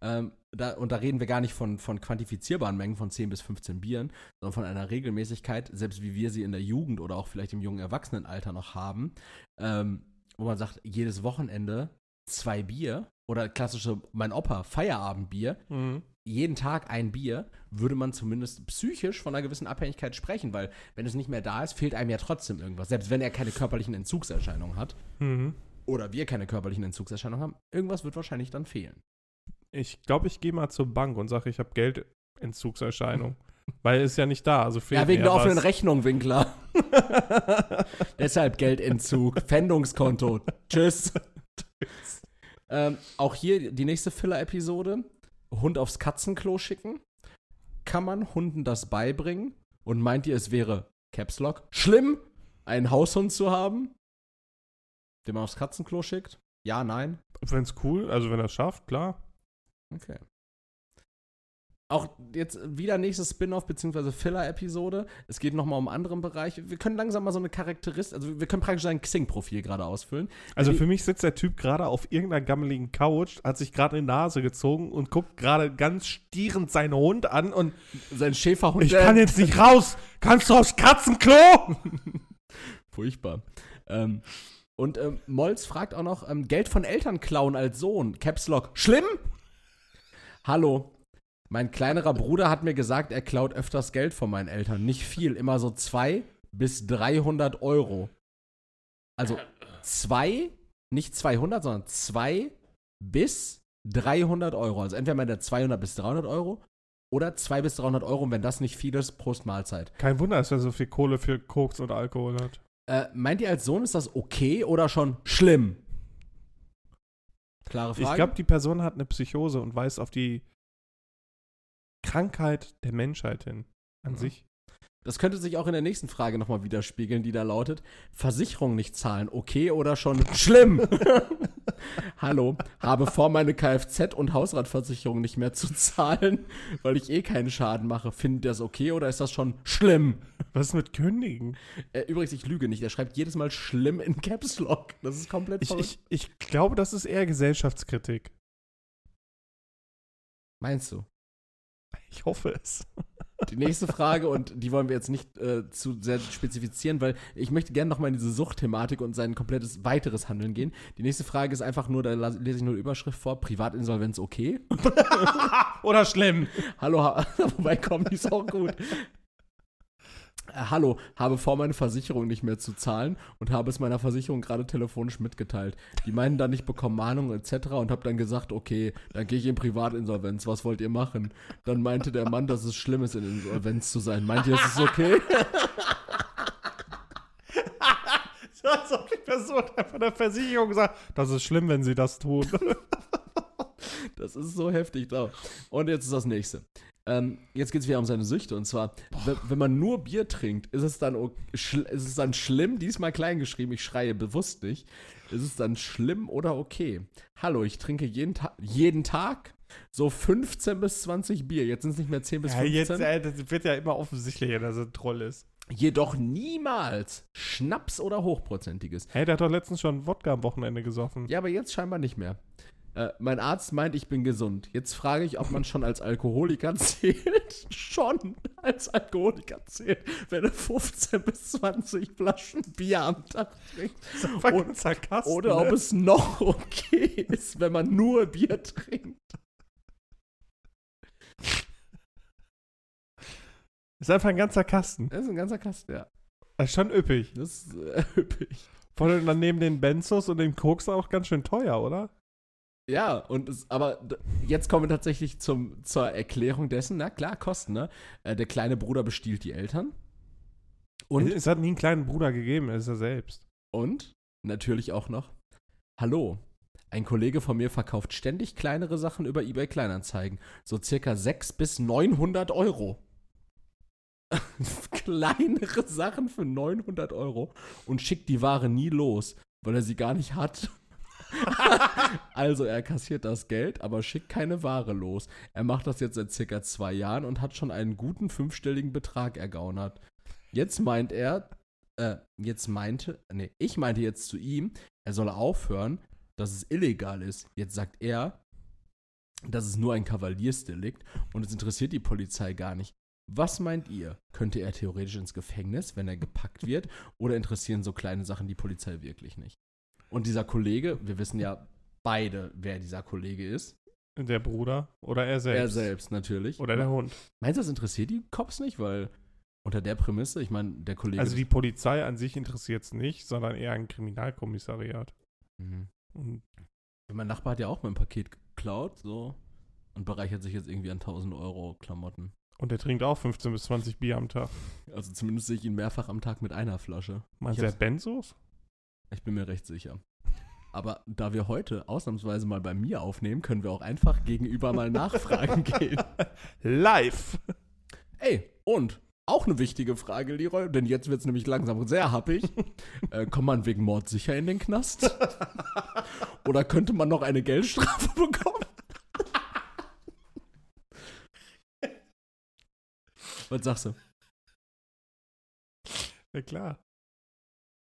Ähm, da, und da reden wir gar nicht von, von quantifizierbaren Mengen von 10 bis 15 Bieren, sondern von einer Regelmäßigkeit, selbst wie wir sie in der Jugend oder auch vielleicht im jungen Erwachsenenalter noch haben, ähm, wo man sagt, jedes Wochenende zwei Bier oder klassische, mein Opa, Feierabendbier, Mhm. Jeden Tag ein Bier, würde man zumindest psychisch von einer gewissen Abhängigkeit sprechen, weil wenn es nicht mehr da ist, fehlt einem ja trotzdem irgendwas. Selbst wenn er keine körperlichen Entzugserscheinungen hat Mhm. oder wir keine körperlichen Entzugserscheinungen haben, irgendwas wird wahrscheinlich dann fehlen. Ich glaube, ich gehe mal zur Bank und sage, ich habe Geldentzugserscheinung. Weil es ist ja nicht da. Also fehlt Ja, wegen der offenen was. Rechnung, Winkler. Deshalb Geldentzug, Pfändungskonto. Tschüss. ähm, auch hier die nächste Filler-Episode. Hund aufs Katzenklo schicken. Kann man Hunden das beibringen? Und meint ihr, es wäre Caps Lock. Schlimm, einen Haushund zu haben, den man aufs Katzenklo schickt. Ja, nein. Wenn es cool, also wenn er es schafft, klar. Okay. Auch jetzt wieder nächstes Spin-off bzw. Filler-Episode. Es geht nochmal um anderen Bereich. Wir können langsam mal so eine Charakteristik, also wir können praktisch sein Xing-Profil gerade ausfüllen. Also Die- für mich sitzt der Typ gerade auf irgendeiner gammeligen Couch, hat sich gerade in die Nase gezogen und guckt gerade ganz stierend seinen Hund an und Sein Schäferhund. ich der- kann jetzt nicht raus. Kannst du aufs Katzenklo? Furchtbar. Ähm, und ähm, Molz fragt auch noch, ähm, Geld von Eltern klauen als Sohn. Caps Lock. Schlimm? Hallo. Mein kleinerer Bruder hat mir gesagt, er klaut öfters Geld von meinen Eltern. Nicht viel, immer so 2 bis 300 Euro. Also zwei, nicht 200, sondern 2 bis 300 Euro. Also entweder meint er 200 bis 300 Euro oder 2 bis 300 Euro. Und wenn das nicht viel ist, Prost Mahlzeit. Kein Wunder, dass er so viel Kohle für Koks und Alkohol hat. Äh, meint ihr als Sohn, ist das okay oder schon schlimm? Klare Frage. Ich glaube, die Person hat eine Psychose und weist auf die Krankheit der Menschheit hin. An Mhm. sich. das könnte sich auch in der nächsten Frage nochmal widerspiegeln, die da lautet: Versicherung nicht zahlen, okay oder schon schlimm? Hallo, habe vor, meine Kfz- und Hausratversicherung nicht mehr zu zahlen, weil ich eh keinen Schaden mache. Findet ihr das okay oder ist das schon schlimm? Was ist mit Kündigen? Äh, übrigens, ich lüge nicht. Er schreibt jedes Mal schlimm in Caps Lock. Das ist komplett Ich, verrückt. ich, ich glaube, das ist eher Gesellschaftskritik. Meinst du? Ich hoffe es. Die nächste Frage, und die wollen wir jetzt nicht äh, zu sehr spezifizieren, weil ich möchte gerne nochmal in diese Suchtthematik und sein komplettes weiteres Handeln gehen. Die nächste Frage ist einfach nur, da lese ich nur die Überschrift vor, Privatinsolvenz okay. Oder schlimm. Hallo, ha wobei komm, die ist auch gut. Äh, hallo, habe vor, meine Versicherung nicht mehr zu zahlen und habe es meiner Versicherung gerade telefonisch mitgeteilt. Die meinen dann, ich bekomme Mahnungen etc. und habe dann gesagt, okay, dann gehe ich in Privatinsolvenz, was wollt ihr machen? Dann meinte der Mann, dass es schlimm ist, in Insolvenz zu sein. Meint ihr, es ist okay? So, als ob die Person einfach der Versicherung sagt, das ist schlimm, wenn sie das tun. Das ist so heftig da. Und jetzt ist das nächste. Ähm, jetzt geht es wieder um seine Süchte. Und zwar, wenn, man nur Bier trinkt, ist es, dann, ist es dann schlimm, diesmal klein geschrieben, ich schreie bewusst nicht, ist es dann schlimm oder okay? Hallo, ich trinke jeden, Ta jeden Tag so 15 bis 20 Bier. Jetzt sind es nicht mehr 10 bis Ja, 15. jetzt, äh, das wird ja immer offensichtlicher, dass er ein Troll ist. Jedoch niemals Schnaps oder Hochprozentiges. Hey, der hat doch letztens schon Wodka am Wochenende gesoffen. Ja, aber jetzt scheinbar nicht mehr. Äh, mein Arzt meint, ich bin gesund. Jetzt frage ich, ob man schon als Alkoholiker zählt. schon als Alkoholiker zählt, wenn er 15 bis 20 Flaschen Bier am Tag trinkt. Voll Und- Sarkasmus, Oder ob ne? es noch okay ist, wenn man nur Bier trinkt. Ist einfach ein ganzer Kasten. Das ist ein ganzer Kasten, ja. Das ist schon üppig. Das ist äh, üppig. Vor allem dann neben den Benzos und dem Koks auch ganz schön teuer, oder? Ja, und es, aber jetzt kommen wir tatsächlich zum, zur Erklärung dessen. Na klar, Kosten, ne? Äh, der kleine Bruder bestiehlt die Eltern. Und, Es hat nie einen kleinen Bruder gegeben, er ist er selbst. und natürlich auch noch, hallo, ein Kollege von mir verkauft ständig kleinere Sachen über eBay Kleinanzeigen. So circa 600 bis 900 Euro. kleinere Sachen für 900 Euro und schickt die Ware nie los, weil er sie gar nicht hat. also er kassiert das Geld, aber schickt keine Ware los. Er macht das jetzt seit circa zwei Jahren und hat schon einen guten fünfstelligen Betrag ergaunert. Jetzt meint er, äh, jetzt meinte, nee, ich meinte jetzt zu ihm, er solle aufhören, dass es illegal ist. Jetzt sagt er, das ist nur ein Kavaliersdelikt und es interessiert die Polizei gar nicht. Was meint ihr? Könnte er theoretisch ins Gefängnis, wenn er gepackt wird? Oder interessieren so kleine Sachen die Polizei wirklich nicht? Und dieser Kollege, wir wissen ja beide, wer dieser Kollege ist. Der Bruder oder er selbst. Er selbst natürlich. Oder der Hund. Meinst du, das interessiert die Cops nicht? Weil unter der Prämisse, ich meine, der Kollege. Also die Polizei an sich interessiert es nicht, sondern eher ein Kriminalkommissariat. Mhm. Und Mein Nachbar hat ja auch mein Paket geklaut, so. Und bereichert sich jetzt irgendwie an 1000 Euro Klamotten. Und er trinkt auch 15 bis 20 Bier am Tag. Also zumindest sehe ich ihn mehrfach am Tag mit einer Flasche. Meinst du, er Benzos? Ich bin mir recht sicher. Aber da wir heute ausnahmsweise mal bei mir aufnehmen, können wir auch einfach gegenüber mal nachfragen gehen. Live! Ey, und Auch eine wichtige Frage, Leroy, denn jetzt wird es nämlich langsam sehr happig. äh, kommt man wegen Mord sicher in den Knast? Oder könnte man noch eine Geldstrafe bekommen? Was sagst du? Ja, klar.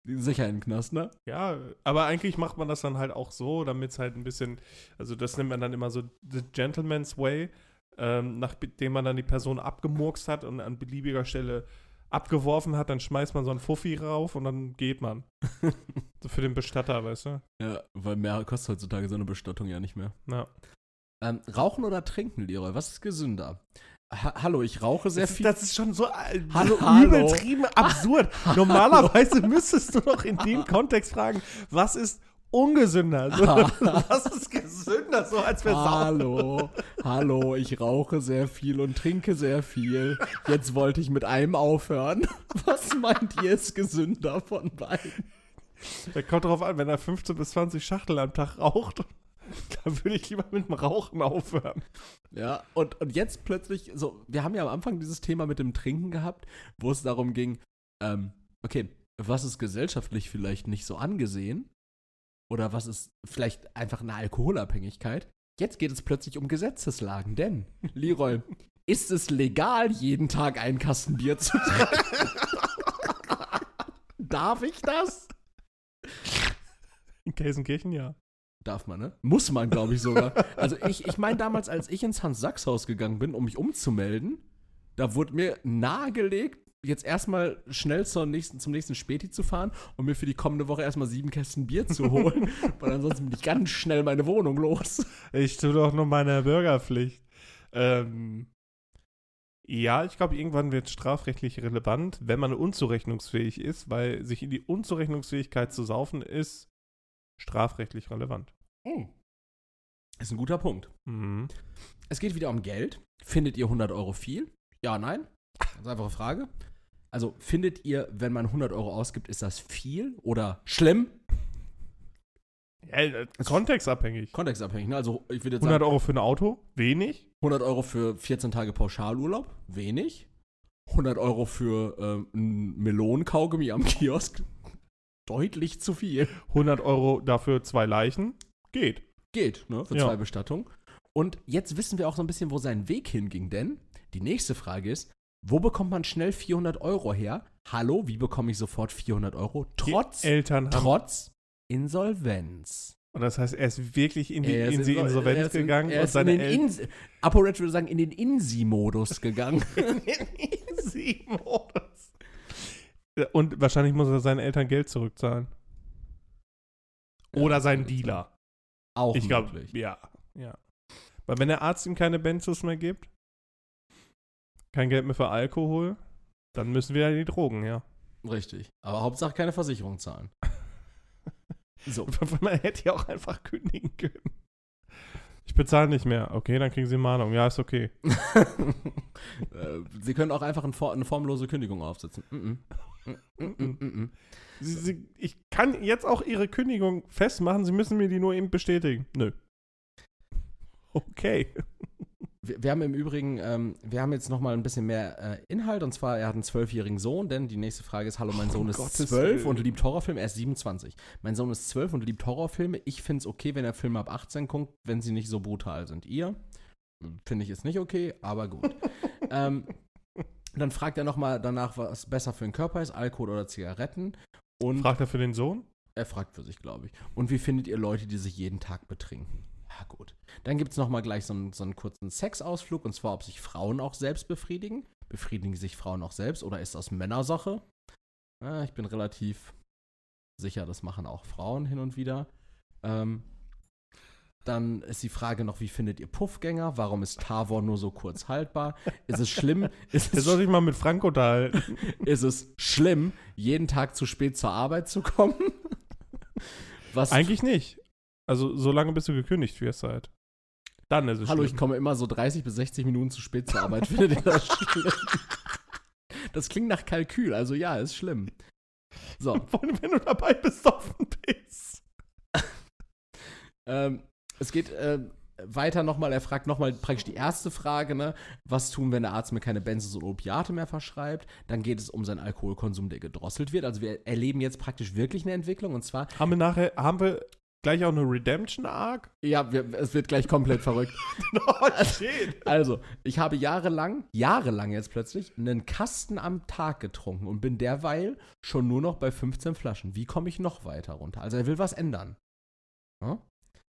Sicher in den Knast, ne? Ja, aber eigentlich macht man das dann halt auch so, damit es halt ein bisschen, also das nennt man dann immer so the gentleman's way, ähm, nachdem man dann die Person abgemurkst hat und an beliebiger Stelle abgeworfen hat, dann schmeißt man so einen Fuffi rauf und dann geht man. so für den Bestatter, weißt du? Ja, weil mehr kostet heutzutage so eine Bestattung ja nicht mehr. Ja. Ähm, rauchen oder trinken, Leroy? Was ist gesünder? Ha Hallo, ich rauche sehr Das, viel. das ist schon so, äh, Hallo, so hallo. übertrieben absurd. Normalerweise müsstest du doch in dem Kontext fragen, was ist ungesünder? Was ist gesünder? So als wir. Hallo, hallo, ich rauche sehr viel und trinke sehr viel. Jetzt wollte ich mit einem aufhören. Was meint ihr ist gesünder von beiden? Da kommt drauf an, wenn er 15 bis 20 Schachtel am Tag raucht, dann würde ich lieber mit dem Rauchen aufhören. Ja, und, und jetzt plötzlich, so, wir haben ja am Anfang dieses Thema mit dem Trinken gehabt, wo es darum ging, ähm, okay, was ist gesellschaftlich vielleicht nicht so angesehen? Oder was ist vielleicht einfach eine Alkoholabhängigkeit? Jetzt geht es plötzlich um Gesetzeslagen, denn, Leroy, ist es legal, jeden Tag einen Kasten Bier zu trinken? Darf ich das? In Gelsenkirchen, ja. Darf man, ne? Muss man, glaube ich sogar. Also ich, ich meine damals, als ich ins Hans-Sachs-Haus gegangen bin, um mich umzumelden, da wurde mir nahegelegt, jetzt erstmal schnell zur nächsten, zum nächsten Späti zu fahren und mir für die kommende Woche erstmal sieben Kästen Bier zu holen, weil ansonsten bin ich ganz schnell meine Wohnung los. Ich tue doch nur meine Bürgerpflicht. Ähm, ja, ich glaube, irgendwann wird strafrechtlich relevant, wenn man unzurechnungsfähig ist, weil sich in die Unzurechnungsfähigkeit zu saufen ist strafrechtlich relevant. Ist ein guter Punkt. Mhm. Es geht wieder um Geld. Findet ihr 100 Euro viel? Ja, nein? Ganz einfache Frage. Also findet ihr, wenn man 100 Euro ausgibt, ist das viel oder schlimm? Ja, äh, kontextabhängig. Kontextabhängig, ne? Also ich würde jetzt 100 sagen, Euro für ein Auto? Wenig. 100 Euro für 14 Tage Pauschalurlaub? Wenig. 100 Euro für ähm, ein Melonenkaugummi am Kiosk? Deutlich zu viel. 100 Euro dafür zwei Leichen? Geht. Geht, ne? Für Ja. zwei Bestattungen. Und jetzt wissen wir auch so ein bisschen, wo sein Weg hinging, denn die nächste Frage ist, wo bekommt man schnell 400 Euro her? Hallo, wie bekomme ich sofort 400 Euro? Trotz, Die Eltern trotz Insolvenz. Und das heißt, er ist wirklich in die, ist in die Insol- Insolvenz in- gegangen er und ist seine in den Eltern. ApoRed würde sagen, in den Insi-Modus gegangen. Easy-Modus. Und wahrscheinlich muss er seinen Eltern Geld zurückzahlen. Oder seinen Dealer. Auch Ich glaube, möglich. ja, ja. Weil wenn der Arzt ihm keine Benzos mehr gibt, kein Geld mehr für Alkohol, dann müssen wir ja die Drogen, ja. Richtig. Aber Hauptsache keine Versicherung zahlen. So. Man hätte ja auch einfach kündigen können. Ich bezahle nicht mehr. Okay, dann kriegen Sie Mahnung. Ja, ist okay. Äh, Sie können auch einfach eine formlose Kündigung aufsetzen. -mm. Mm -mm, mm -mm. Sie, Sie, ich kann jetzt auch Ihre Kündigung festmachen. Sie müssen mir die nur eben bestätigen. Nö. Okay. Wir, wir haben im Übrigen, ähm, wir haben jetzt noch mal ein bisschen mehr äh, Inhalt und zwar, er hat einen zwölfjährigen Sohn, denn die nächste Frage ist, hallo, mein Sohn Um ist zwölf und liebt Horrorfilme, er ist 27. Mein Sohn ist zwölf und liebt Horrorfilme. Ich finde es okay, wenn er Filme ab 18 guckt, wenn sie nicht so brutal sind. Ihr? Finde ich ist nicht okay, aber gut. ähm, dann fragt er noch mal danach, was besser für den Körper ist, Alkohol oder Zigaretten. Und Fragt er für den Sohn? er fragt für sich, glaube ich. Und wie findet ihr Leute, die sich jeden Tag betrinken? Ja, gut. Dann gibt es nochmal gleich so einen, so einen kurzen Sexausflug, und zwar, ob sich Frauen auch selbst befriedigen. Befriedigen sich Frauen auch selbst oder ist das Männersache? Ja, ich bin relativ sicher, das machen auch Frauen hin und wieder. Ähm, dann ist die Frage noch, wie findet ihr Puffgänger? Warum ist Tavor nur so kurz haltbar? Ist es schlimm? Ist es, soll sich mal mit Frank unterhalten. ist es schlimm, jeden Tag zu spät zur Arbeit zu kommen? Was Eigentlich nicht. Also, solange bis du gekündigt wirst halt. Dann ist es Hallo, ich schlimm. komme immer so 30 bis 60 Minuten zu spät zur Arbeit. Findet ihr das schlimm? Das klingt nach Kalkül, also ja, ist schlimm. So, wenn du dabei besoffen bist. ähm, es geht, ähm, weiter nochmal, er fragt nochmal praktisch die erste Frage, ne? Was tun, wenn der Arzt mir keine Benzos und Opiate mehr verschreibt? Dann geht es um seinen Alkoholkonsum, der gedrosselt wird. Also wir erleben jetzt praktisch wirklich eine Entwicklung und zwar. Haben wir nachher, haben wir gleich auch eine Redemption-Arc? Ja, wir, es wird gleich komplett verrückt. oh, shit. Also, ich habe jahrelang, jahrelang jetzt plötzlich, einen Kasten am Tag getrunken und bin derweil schon nur noch bei 15 Flaschen. Wie komme ich noch weiter runter? Also, er will was ändern. Hm?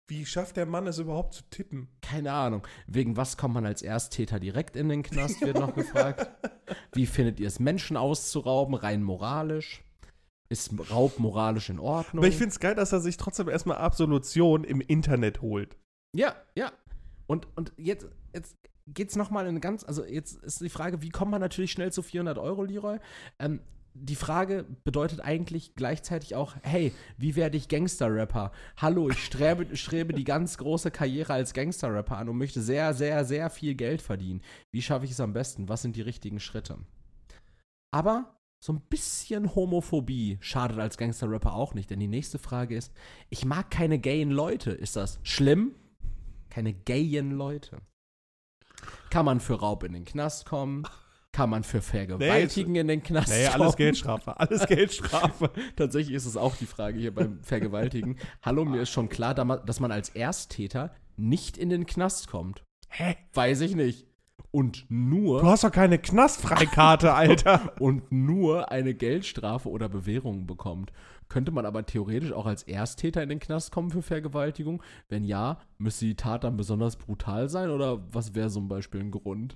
Wie schafft der Mann es überhaupt zu tippen? Keine Ahnung. Wegen was kommt man als Ersttäter direkt in den Knast, wird noch gefragt. Wie findet ihr es, Menschen auszurauben, rein moralisch? Ist Raub moralisch in Ordnung? Aber ich finde es geil, dass er sich trotzdem erstmal Absolution im Internet holt. Ja, ja. Und, und jetzt, jetzt geht's noch mal in ganz, also jetzt ist die Frage, wie kommt man natürlich schnell zu 400 Euro, Leroy? Ähm, die Frage bedeutet eigentlich gleichzeitig auch, hey, wie werde ich Gangster-Rapper? Hallo, ich strebe, strebe die ganz große Karriere als Gangster-Rapper an und möchte sehr, sehr, sehr viel Geld verdienen. Wie schaffe ich es am besten? Was sind die richtigen Schritte? Aber so ein bisschen Homophobie schadet als Gangster-Rapper auch nicht, denn die nächste Frage ist, ich mag keine gayen Leute. Ist das schlimm? Keine gayen Leute. Kann man für Raub in den Knast kommen? Kann man für Vergewaltigen in den Knast Nee, kommen? alles Geldstrafe. Alles Geldstrafe. Tatsächlich ist es auch die Frage hier beim Vergewaltigen. Hallo, mir ist schon klar, dass man als Ersttäter nicht in den Knast kommt. Hä? Weiß ich nicht. Und nur Du hast doch keine Knastfreikarte, Alter. und nur eine Geldstrafe oder Bewährung bekommt. Könnte man aber theoretisch auch als Ersttäter in den Knast kommen für Vergewaltigung? Wenn ja, müsste die Tat dann besonders brutal sein oder was wäre zum Beispiel ein Grund?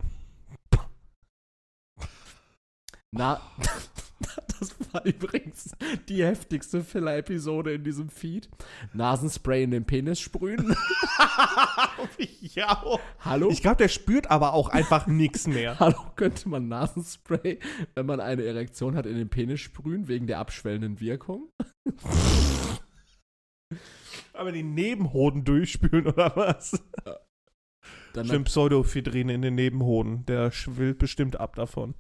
Na, das war übrigens die heftigste Filler-Episode in diesem Feed. Nasenspray in den Penis sprühen. ja. Hallo? Ich glaube, der spürt aber auch einfach nichts mehr. Hallo, könnte man Nasenspray, wenn man eine Erektion hat, in den Penis sprühen, wegen der abschwellenden Wirkung? Aber die Nebenhoden durchspülen oder was? Dann Stimmt, Pseudoephedrin in den Nebenhoden. Der schwillt bestimmt ab davon.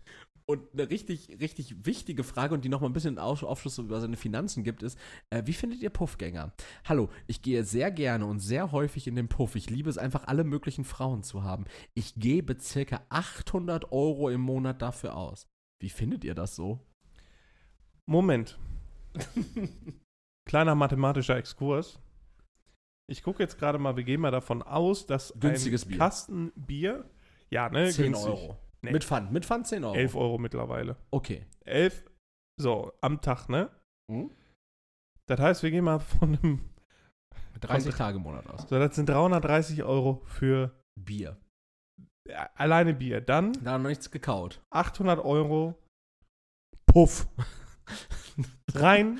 Und eine richtig, richtig wichtige Frage und die nochmal ein bisschen Auf- Aufschluss über seine Finanzen gibt, ist, äh, wie findet ihr Puffgänger? Hallo, ich gehe sehr gerne und sehr häufig in den Puff. Ich liebe es einfach, alle möglichen Frauen zu haben. Ich gebe circa 800 Euro im Monat dafür aus. Wie findet ihr das so? Moment. Kleiner mathematischer Exkurs. Ich gucke jetzt gerade mal, wir gehen mal davon aus, dass Günstiges ein Bier. Kasten Bier, ja, ne, 10 günstig. Euro. Nee. Mit Pfand, mit Pfand 10 Euro. 11 Euro mittlerweile. Okay. 11, so, am Tag, ne? Hm? Das heißt, wir gehen mal von einem, 30 Tage im Monat aus. so, das sind 330 Euro für Bier. alleine Bier. Dann Da noch nichts gekaut. 800 Euro Puff. Rein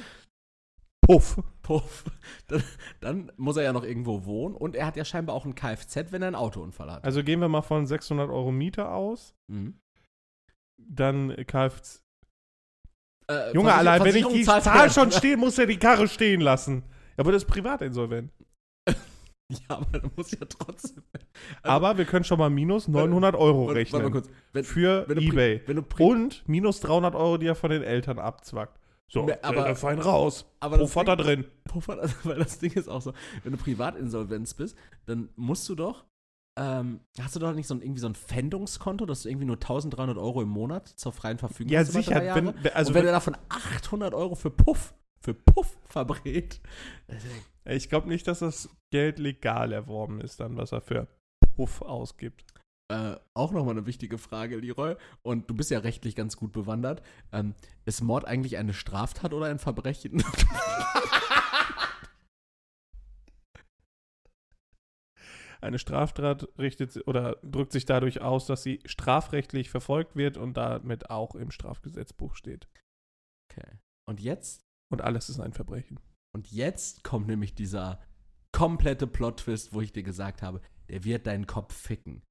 Puff. Puff. Dann, dann muss er ja noch irgendwo wohnen und er hat ja scheinbar auch ein Kfz, wenn er einen Autounfall hat. Also gehen wir mal von 600 Euro Miete aus. Mhm. Dann Kfz. Äh, Junge, allein wenn ich die Zahl schon stehen, muss er die Karre stehen lassen. Ja, aber das ist privatinsolvent. Ja, aber dann muss ja trotzdem. Aber wir können schon mal minus 900 Euro rechnen. Warte mal kurz. Wenn, für wenn Ebay. pri- Und minus 300 Euro, die er von den Eltern abzwackt. So, Ne, aber- aber fein raus. aber das Puff hat er Ding- drin. Puffer, also, weil das Ding ist auch so, wenn du Privatinsolvenz bist, dann musst du doch, ähm, hast du doch nicht so ein, irgendwie so ein Pfändungskonto, dass du irgendwie nur 1300 Euro im Monat zur freien Verfügung Ja, hast über sicher. Wenn, also und wenn er davon 800 Euro für Puff, für Puff verbrät, ich glaube nicht, dass das Geld legal erworben ist, dann, was er für Puff ausgibt. Äh, auch nochmal eine wichtige Frage, Leroy. Und du bist ja rechtlich ganz gut bewandert. Ähm, ist Mord eigentlich eine Straftat oder ein Verbrechen? Eine Straftat richtet oder drückt sich dadurch aus, dass sie strafrechtlich verfolgt wird und damit auch im Strafgesetzbuch steht. okay. Und jetzt? Und alles ist ein Verbrechen. Und jetzt kommt nämlich dieser komplette Plot-Twist, wo ich dir gesagt habe, der wird deinen Kopf ficken.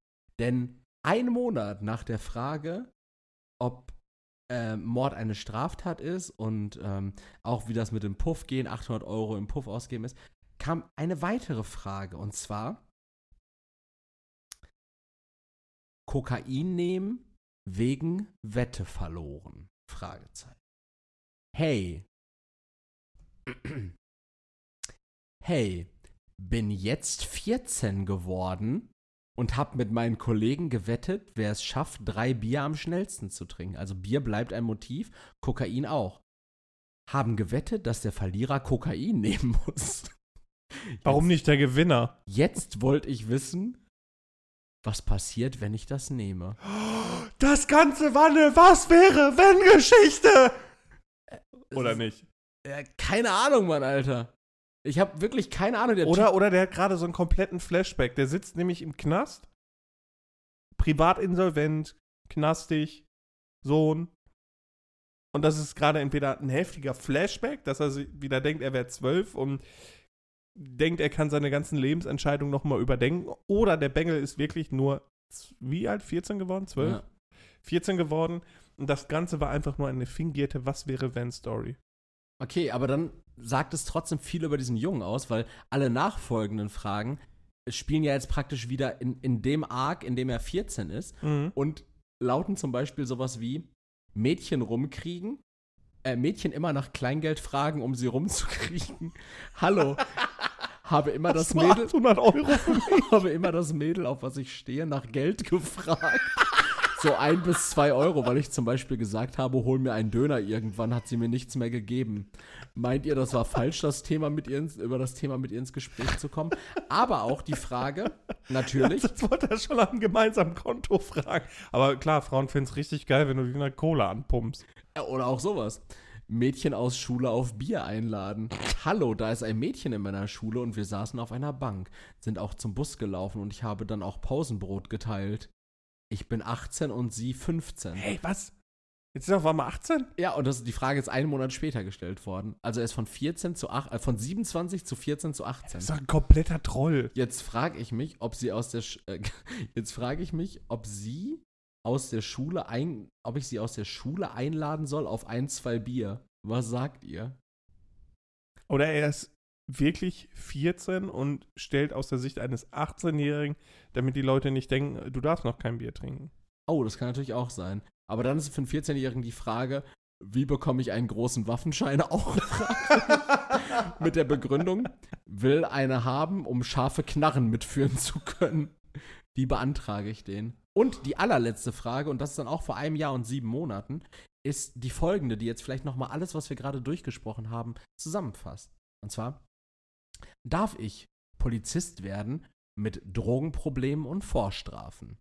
Denn ein Monat nach der Frage, ob äh, Mord eine Straftat ist und ähm, auch wie das mit dem Puff gehen, 800 Euro im Puff ausgeben ist, kam eine weitere Frage und zwar Kokain nehmen wegen Wette verloren? Fragezeichen. Hey. Hey, bin jetzt 14 geworden und habe mit meinen Kollegen gewettet, wer es schafft, drei Bier am schnellsten zu trinken. Also Bier bleibt ein Motiv, Kokain auch. Haben gewettet, dass der Verlierer Kokain nehmen muss. Warum nicht der Gewinner? Jetzt wollte ich wissen, was passiert, wenn ich das nehme. Das Ganze war eine Was wäre, wenn Geschichte! Es Oder nicht? Äh, keine Ahnung, Mann, Alter. Ich habe wirklich keine Ahnung. Der Oder, oder der hat gerade so einen kompletten Flashback. Der sitzt nämlich im Knast, privat insolvent, knastig, Sohn. Und das ist gerade entweder ein heftiger Flashback, dass er sich wieder denkt, er wäre zwölf und denkt, er kann seine ganzen Lebensentscheidungen nochmal überdenken. Oder der Bengel ist wirklich nur, wie alt? 14 geworden? 12? Ja. 14 geworden. Und das Ganze war einfach nur eine fingierte Was wäre wenn Story. Okay, aber dann sagt es trotzdem viel über diesen Jungen aus, weil alle nachfolgenden Fragen spielen ja jetzt praktisch wieder in, in dem Arc, in dem er 14 ist und lauten zum Beispiel sowas wie Mädchen rumkriegen, äh, Mädchen immer nach Kleingeld fragen, um sie rumzukriegen. Hallo, habe immer das nur Mädel, 800 Euro für mich. habe immer das Mädel, auf was ich stehe, nach Geld gefragt. So ein bis zwei Euro, weil ich zum Beispiel gesagt habe, hol mir einen Döner irgendwann, hat sie mir nichts mehr gegeben. Meint ihr, das war falsch, das Thema mit ihr ins, über das Thema mit ihr ins Gespräch zu kommen? Aber auch die Frage, natürlich, Das wollte er schon am gemeinsamen Konto fragen. Aber klar, Frauen finden es richtig geil, wenn du die nach Cola anpumpst. Ja, Oder auch sowas. Mädchen aus Schule auf Bier einladen. Hallo, da ist ein Mädchen in meiner Schule und wir saßen auf einer Bank, sind auch zum Bus gelaufen und ich habe dann auch Pausenbrot geteilt. Ich bin 18 und sie 15. Hey, was? Jetzt ist er auf einmal 18? Ja, und das, die Frage ist einen Monat später gestellt worden. Also er ist von 14 zu 8, äh, von 27 zu 14 zu 18. Das ist doch ein kompletter Troll. Jetzt frage ich mich, ob sie aus der Sch äh, jetzt frage ich mich, ob sie aus der Schule ein, ob ich sie aus der Schule einladen soll auf ein, zwei Bier. Was sagt ihr? Oder er ist wirklich 14 und stellt aus der Sicht eines 18-Jährigen, damit die Leute nicht denken, du darfst noch kein Bier trinken. Oh, das kann natürlich auch sein. Aber dann ist für einen 14-Jährigen die Frage, wie bekomme ich einen großen Waffenschein auch? Mit der Begründung, will eine haben, um scharfe Knarren mitführen zu können. Wie beantrage ich den? Und die allerletzte Frage, und das ist dann auch vor einem Jahr und sieben Monaten, ist die folgende, die jetzt vielleicht nochmal alles, was wir gerade durchgesprochen haben, zusammenfasst. Und zwar, darf ich Polizist werden mit Drogenproblemen und Vorstrafen?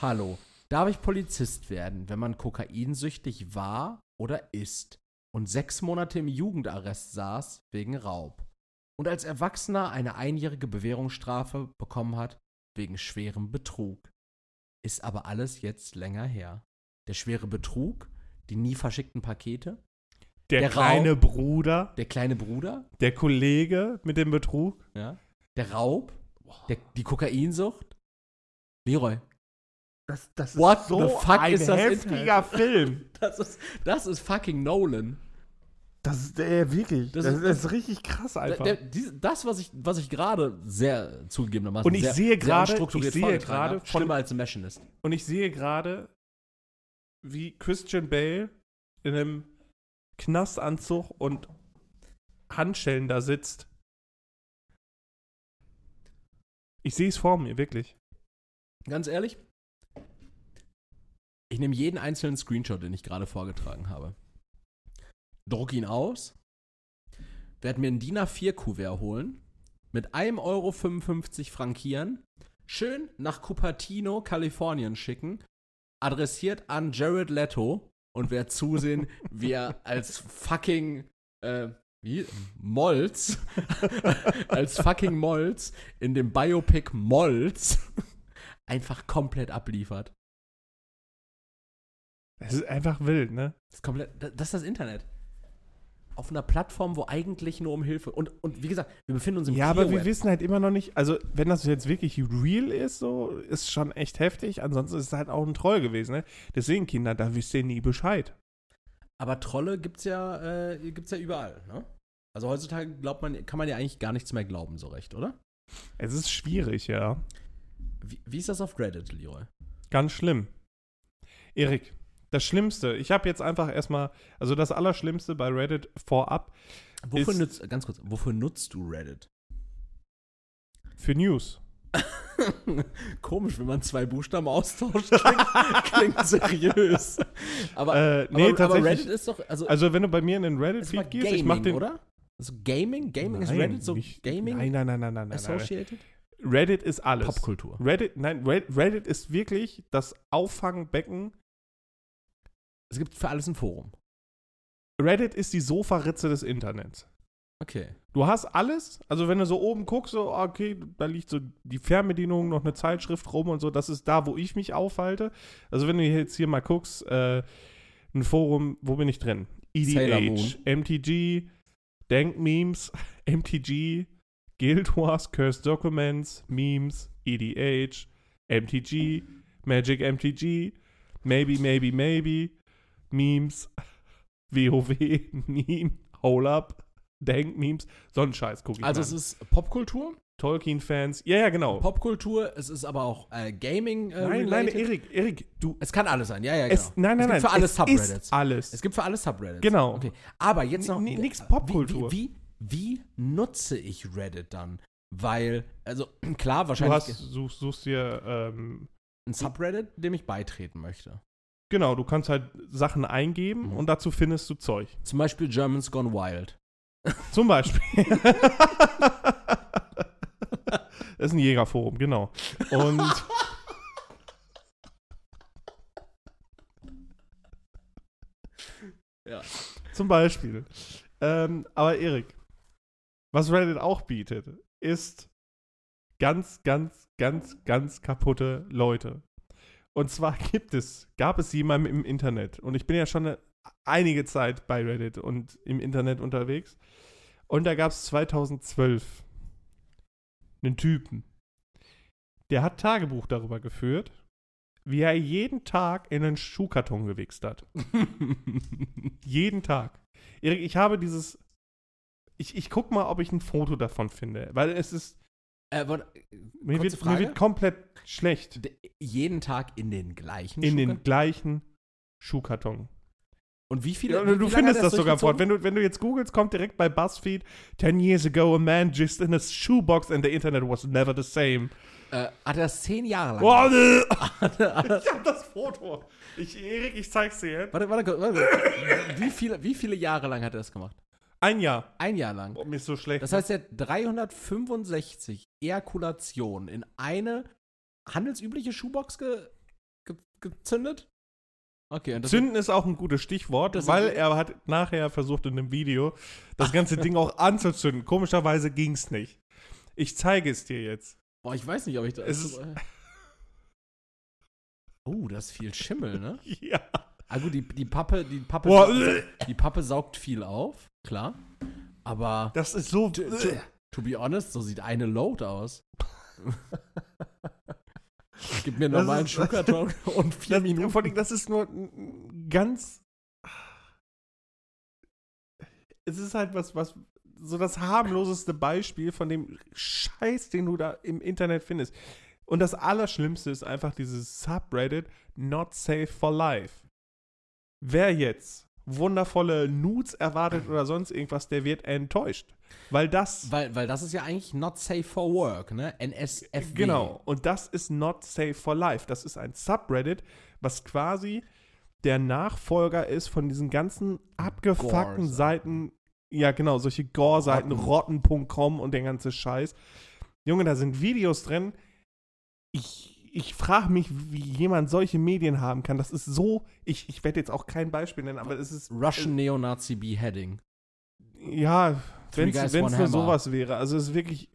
Hallo, darf ich Polizist werden, wenn man kokainsüchtig war oder ist und sechs Monate im Jugendarrest saß wegen Raub und als Erwachsener eine einjährige Bewährungsstrafe bekommen hat wegen schwerem Betrug? Ist aber alles jetzt länger her. Der schwere Betrug, die nie verschickten Pakete, Der, Der kleine Raum- Bruder, der kleine Bruder, der Kollege mit dem Betrug. ja, der Raub, der, die Kokainsucht. Leroy, Das, das What the fuck ist das heftiger Film. das ist, das ist fucking Nolan. Das ist äh, wirklich. Das Das, ist- ist, das ist richtig krass einfach. Der, der, das, was ich, was ich gerade sehr zugegebenermaßen Und ich sehr, sehe gerade- ich sehe gerade von- schlimmer als The Machinist. Und ich sehe gerade, wie Christian Bale in einem Knastanzug und Handschellen da sitzt. Ich sehe es vor mir, wirklich. Ganz ehrlich, ich nehme jeden einzelnen Screenshot, den ich gerade vorgetragen habe, druck ihn aus, werde mir ein DIN A4-Kuvert holen, mit 1,55 Euro frankieren, schön nach Cupertino, Kalifornien schicken, adressiert an Jared Leto und werde zusehen, wie er als fucking äh, wie? Molz, als fucking Molz in dem Biopic Molz einfach komplett abliefert. Es ist einfach wild, ne? Das ist komplett, das das ist das Internet. Auf einer Plattform, wo eigentlich nur um Hilfe und, und wie gesagt, wir befinden uns im Ja, aber wir Web. wissen halt immer noch nicht, also wenn das jetzt wirklich real ist, so, ist schon echt heftig. Ansonsten ist es halt auch ein Troll gewesen, ne? Deswegen, Kinder, da wisst ihr nie Bescheid. Aber Trolle gibt's ja, äh, gibt's ja überall, ne? Also heutzutage glaubt man, kann man ja eigentlich gar nichts mehr glauben, so recht, oder? Es ist schwierig, ja. Wie, wie ist das auf Reddit, Leroy? Ganz schlimm. Erik, das Schlimmste, ich habe jetzt einfach erstmal, also das Allerschlimmste bei Reddit vorab, Wofür Ist- nutzt, ganz kurz, wofür nutzt du Reddit? Für News. Komisch, wenn man zwei Buchstaben austauscht, klingt, klingt seriös. Aber, Äh, nee, aber, aber. Reddit ist doch, also, Also, wenn du bei mir in den ist Reddit-Feed gehst, ich mach den. oder? Also Gaming? Gaming ist Nein, Reddit so nicht- Gaming Nein, nein, nein, nein, nein, nein. nein. associated? Reddit ist alles. Popkultur. Reddit, nein, Red- Reddit ist wirklich das Auffangbecken. Es gibt für alles ein Forum. Reddit ist die Sofaritze des Internets. Okay. Du hast alles, also wenn du so oben guckst, so, ah, okay, da liegt so die Fernbedienung, noch eine Zeitschrift rum und so, das ist da, wo ich mich aufhalte. Also wenn du jetzt hier mal guckst, äh, ein Forum, wo bin ich drin? EDH, MTG, Dank Memes, MTG, Guild Wars, Cursed Documents, Memes, EDH, MTG, Magic MTG, Maybe, Maybe, Maybe, Memes, WoW, Meme, Hole Up, Dank Memes, so ein Scheiß gucke ich Also mir es an. ist Popkultur, Tolkien-Fans, ja, ja, genau. Popkultur, es ist aber auch äh, Gaming äh, nein, nein, related. Erik, Erik, du, Es kann alles sein, ja, ja, genau. es, nein, nein, es nein, gibt für alles es Subreddits. alles. Es gibt für alles Subreddits. Genau. Okay. Aber jetzt noch. N- n- nix wie- Popkultur. Wie, wie, wie nutze ich Reddit dann? Weil, also klar, du wahrscheinlich hast, suchst, suchst dir, ähm, ein Subreddit, dem ich beitreten möchte. Genau, du kannst halt Sachen eingeben Mhm. und dazu findest du Zeug. Zum Beispiel Germans Gone Wild. Zum Beispiel. das ist ein Jägerforum, genau. Und Ja. zum Beispiel. Ähm, aber Erik, was Reddit auch bietet, ist ganz, ganz, ganz, ganz kaputte Leute. Und zwar gibt es, gab es jemanden im Internet, und ich bin ja schon eine, einige Zeit bei Reddit und im Internet unterwegs, und da gab es 2012 einen Typen, der hat Tagebuch darüber geführt, wie er jeden Tag in einen Schuhkarton gewichst hat. Jeden Tag. Erik, ich habe dieses. Ich, ich guck mal, ob ich ein Foto davon finde. Weil es ist. Äh, warte, Mir wird, mir wird komplett schlecht. D- jeden Tag in den gleichen In Schuhkarton? den gleichen Schuhkarton. Und wie viele. Ja, wie, du lange findest das sogar fort. Wenn du, wenn du jetzt googelst, kommt direkt bei BuzzFeed: 10 years ago, a man just in a shoebox and the internet was never the same. Äh, hat er das zehn Jahre lang hat er- ich hab das Foto. Ich, Erik, ich zeig's dir jetzt. Warte, warte, warte. Wie viele, wie viele Jahre lang hat er das gemacht? Ein Jahr. Ein Jahr lang. Oh, mir ist so schlecht. Das heißt, er hat 365 Ejakulationen in eine handelsübliche Schuhbox ge, ge, gezündet? Okay, Zünden ist auch ein gutes Stichwort, Das- weil er hat nachher versucht in dem Video das ganze Ding auch anzuzünden. Komischerweise ging's nicht. Ich zeige es dir jetzt. Boah, ich weiß nicht, ob ich das. Es ist- oh, das ist viel Schimmel, ne? Ja. Ah gut, die, die Pappe, die Pappe, Boah, sau- die Pappe saugt viel auf, klar. Aber das ist so. to, to, to be honest, so sieht eine Load aus. Gib mir einen ist- Schuhkarton und vier Das, Minuten. vor allem, das ist nur ganz. Es ist halt was, was. So das harmloseste Beispiel von dem Scheiß, den du da im Internet findest. Und das Allerschlimmste ist einfach dieses Subreddit Not Safe for Life. Wer jetzt wundervolle Nudes erwartet oder sonst irgendwas, der wird enttäuscht. Weil das. Weil, weil das ist ja eigentlich not safe for work, ne? NSFW. Genau. Und das ist Not Safe for Life. Das ist ein Subreddit, was quasi der Nachfolger ist von diesen ganzen abgefuckten. Seiten. Ja, genau, solche Gore-Seiten, Rotten. rotten.com und der ganze Scheiß. Junge, da sind Videos drin. Ich, ich frage mich, wie jemand solche Medien haben kann. Das ist so. Ich, ich werde jetzt auch kein Beispiel nennen, aber es ist. Russian Neonazi Beheading. Ja, wenn es nur sowas wäre. Also es ist wirklich.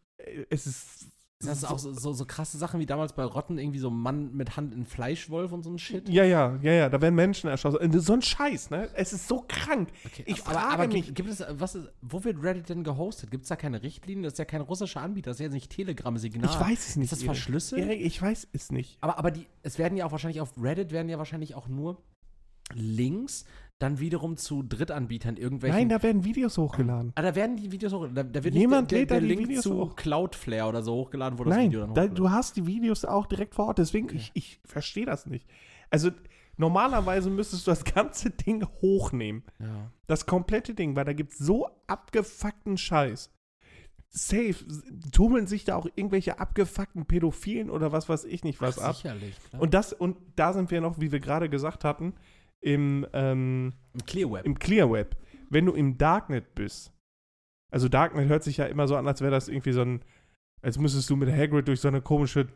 Es ist. Das ist auch so, so, so krasse Sachen wie damals bei Rotten, irgendwie so Mann mit Hand in Fleischwolf und so ein Shit. Ja, ja, ja, ja, da werden Menschen erschossen. So ein Scheiß, ne? Es ist so krank. Okay, Ich aber, frage aber mich- gibt, gibt es, was ist, wo wird Reddit denn gehostet? Gibt es da keine Richtlinien? Das ist ja kein russischer Anbieter, das ist ja nicht Telegram-Signal. Ich weiß es nicht. Ist das Erik. verschlüsselt? Erik, ich weiß es nicht. Aber, aber die, es werden ja auch wahrscheinlich auf Reddit werden ja wahrscheinlich auch nur Links dann wiederum zu Drittanbietern irgendwelchen. Nein, da werden Videos hochgeladen. ah, da werden die Videos hoch. Da, da wird Jemand nicht lädt der, da der, der Link Videos zu hoch. Cloudflare oder so hochgeladen, wo das Nein, Video dann da, hochgeladen du hast die Videos auch direkt vor Ort. Deswegen, ich, ich verstehe das nicht. Also, normalerweise müsstest du das ganze Ding hochnehmen. Ja. Das komplette Ding, weil da gibt es so abgefuckten Scheiß. safe tummeln sich da auch irgendwelche abgefuckten Pädophilen oder was weiß ich nicht was Ach, ab. Sicherlich, klar. Und das, und da sind wir noch, wie wir gerade gesagt hatten, im, ähm, Im Clear Web. im Clear Web. Wenn du im Darknet bist, also Darknet hört sich ja immer so an, als wäre das irgendwie so ein, als müsstest du mit Hagrid durch so eine komische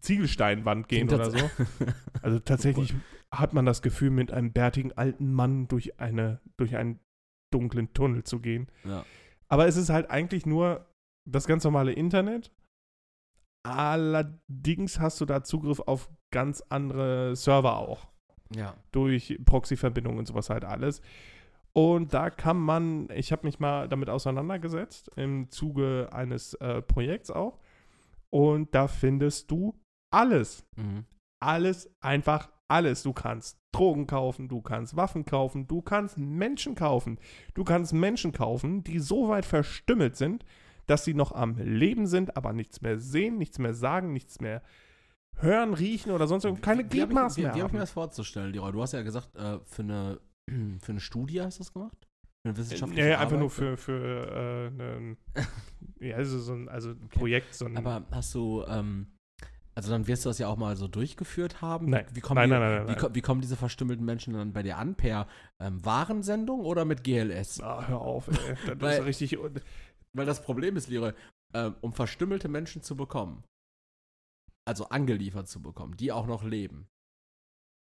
Ziegelsteinwand gehen Klingt oder so. Also tatsächlich hat man das Gefühl, mit einem bärtigen alten Mann durch eine, durch einen dunklen Tunnel zu gehen. ja. Aber es ist halt eigentlich nur das ganz normale Internet. Allerdings hast du da Zugriff auf ganz andere Server auch. Ja. Durch Proxy-Verbindungen und sowas halt alles. Und da kann man, ich habe mich mal damit auseinandergesetzt, im Zuge eines äh, Projekts auch. Und da findest du alles. Mhm. Alles, einfach alles. Du kannst Drogen kaufen, du kannst Waffen kaufen, du kannst Menschen kaufen. Du kannst Menschen kaufen, die so weit verstümmelt sind, dass sie noch am Leben sind, aber nichts mehr sehen, nichts mehr sagen, nichts mehr hören, riechen oder sonst irgendwas. Keine Wie Gliedmaßen Wie, mehr wie habe ich mir das vorzustellen, Leroy? Du hast ja gesagt, äh, für, eine, für eine Studie hast du das gemacht? Für eine wissenschaftliche Nee, einfach Arbeit? nur für, für äh, einen, ja, also so ein also ein Projekt, so ein Aber hast du, ähm, also dann wirst du das ja auch mal so durchgeführt haben. Nein. Wie kommen, Nein, die, nein, nein, wie, wie kommen diese verstümmelten Menschen dann bei dir an? Per ähm, Warensendung oder mit GLS? Ah, hör auf, ey. Das Weil- ist richtig. Weil das Problem ist, Leroy, ähm, um verstümmelte Menschen zu bekommen, also angeliefert zu bekommen, die auch noch leben,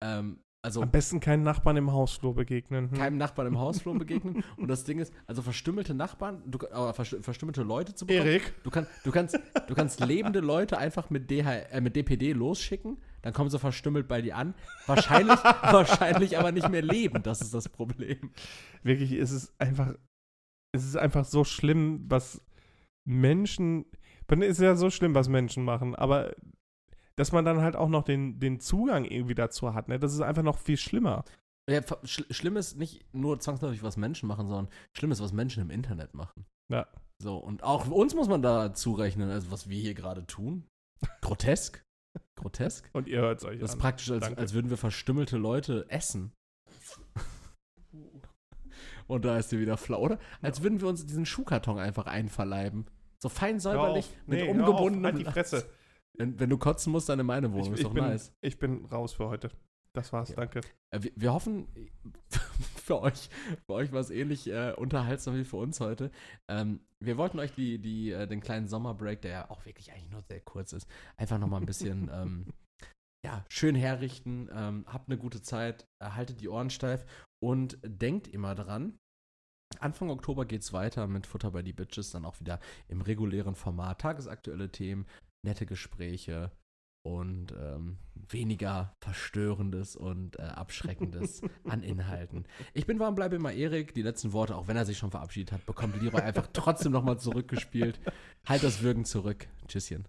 ähm, also Am besten keinen Nachbarn im Hausflur begegnen. Hm? keinem Nachbarn im Hausflur begegnen. Und das Ding ist, also verstümmelte Nachbarn, du, äh, verstü- verstümmelte Leute zu bekommen. Erik, Du, kann, du, kannst, du kannst lebende Leute einfach mit, DH, äh, mit DPD losschicken, dann kommen sie verstümmelt bei dir an. Wahrscheinlich, wahrscheinlich aber nicht mehr leben, das ist das Problem. wirklich, es ist einfach, es ist einfach so schlimm, was Menschen, es ist ja so schlimm, was Menschen machen, aber dass man dann halt auch noch den, den Zugang irgendwie dazu hat, ne, das ist einfach noch viel schlimmer. Ja, schl schlimm ist nicht nur zwangsläufig, was Menschen machen, sondern schlimm ist, was Menschen im Internet machen. Ja. So, und auch uns muss man da zurechnen, also was wir hier gerade tun. Grotesk. Grotesk. Und ihr hört es euch Das ist an. praktisch, als, Danke. als würden wir verstümmelte Leute essen. Und da ist dir wieder flau, oder? Als würden wir uns diesen Schuhkarton einfach einverleiben. So fein säuberlich, mit Nee, hör auf, umgebundenem halt die. Fresse. Wenn, wenn du kotzen musst, dann in meine Wohnung. Ich, ist ich, doch bin, nice. ich bin raus für heute. Das war's, Ja. danke. Äh, wir, wir hoffen, für euch, für euch war es ähnlich äh, unterhaltsam wie für uns heute. Ähm, wir wollten euch die, die, äh, den kleinen Sommerbreak, der ja auch wirklich eigentlich nur sehr kurz ist, einfach nochmal ein bisschen ähm, ja, schön herrichten. Ähm, habt eine gute Zeit, äh, haltet die Ohren steif und denkt immer dran. Anfang Oktober geht's weiter mit Futter bei die Bitches, dann auch wieder im regulären Format. Tagesaktuelle Themen, nette Gespräche und ähm, weniger Verstörendes und äh, Abschreckendes an Inhalten. Ich bin warm, bleibe immer Erik. Die letzten Worte, auch wenn er sich schon verabschiedet hat, bekommt Leroy einfach trotzdem nochmal zurückgespielt. Halt das Würgen zurück. Tschüsschen.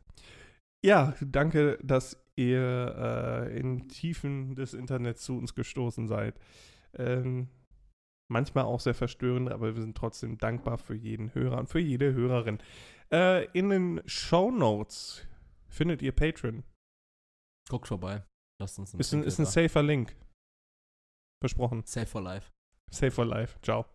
Ja, danke, dass ihr äh, in Tiefen des Internets zu uns gestoßen seid. Ähm, manchmal auch sehr verstörend, aber wir sind trotzdem dankbar für jeden Hörer und für jede Hörerin. Äh, in den Show Notes findet ihr Patreon. Guckt vorbei. Lasst uns ein Ist ein, ist ein safer Link. Versprochen. Save for Life. Safe for life. Ciao.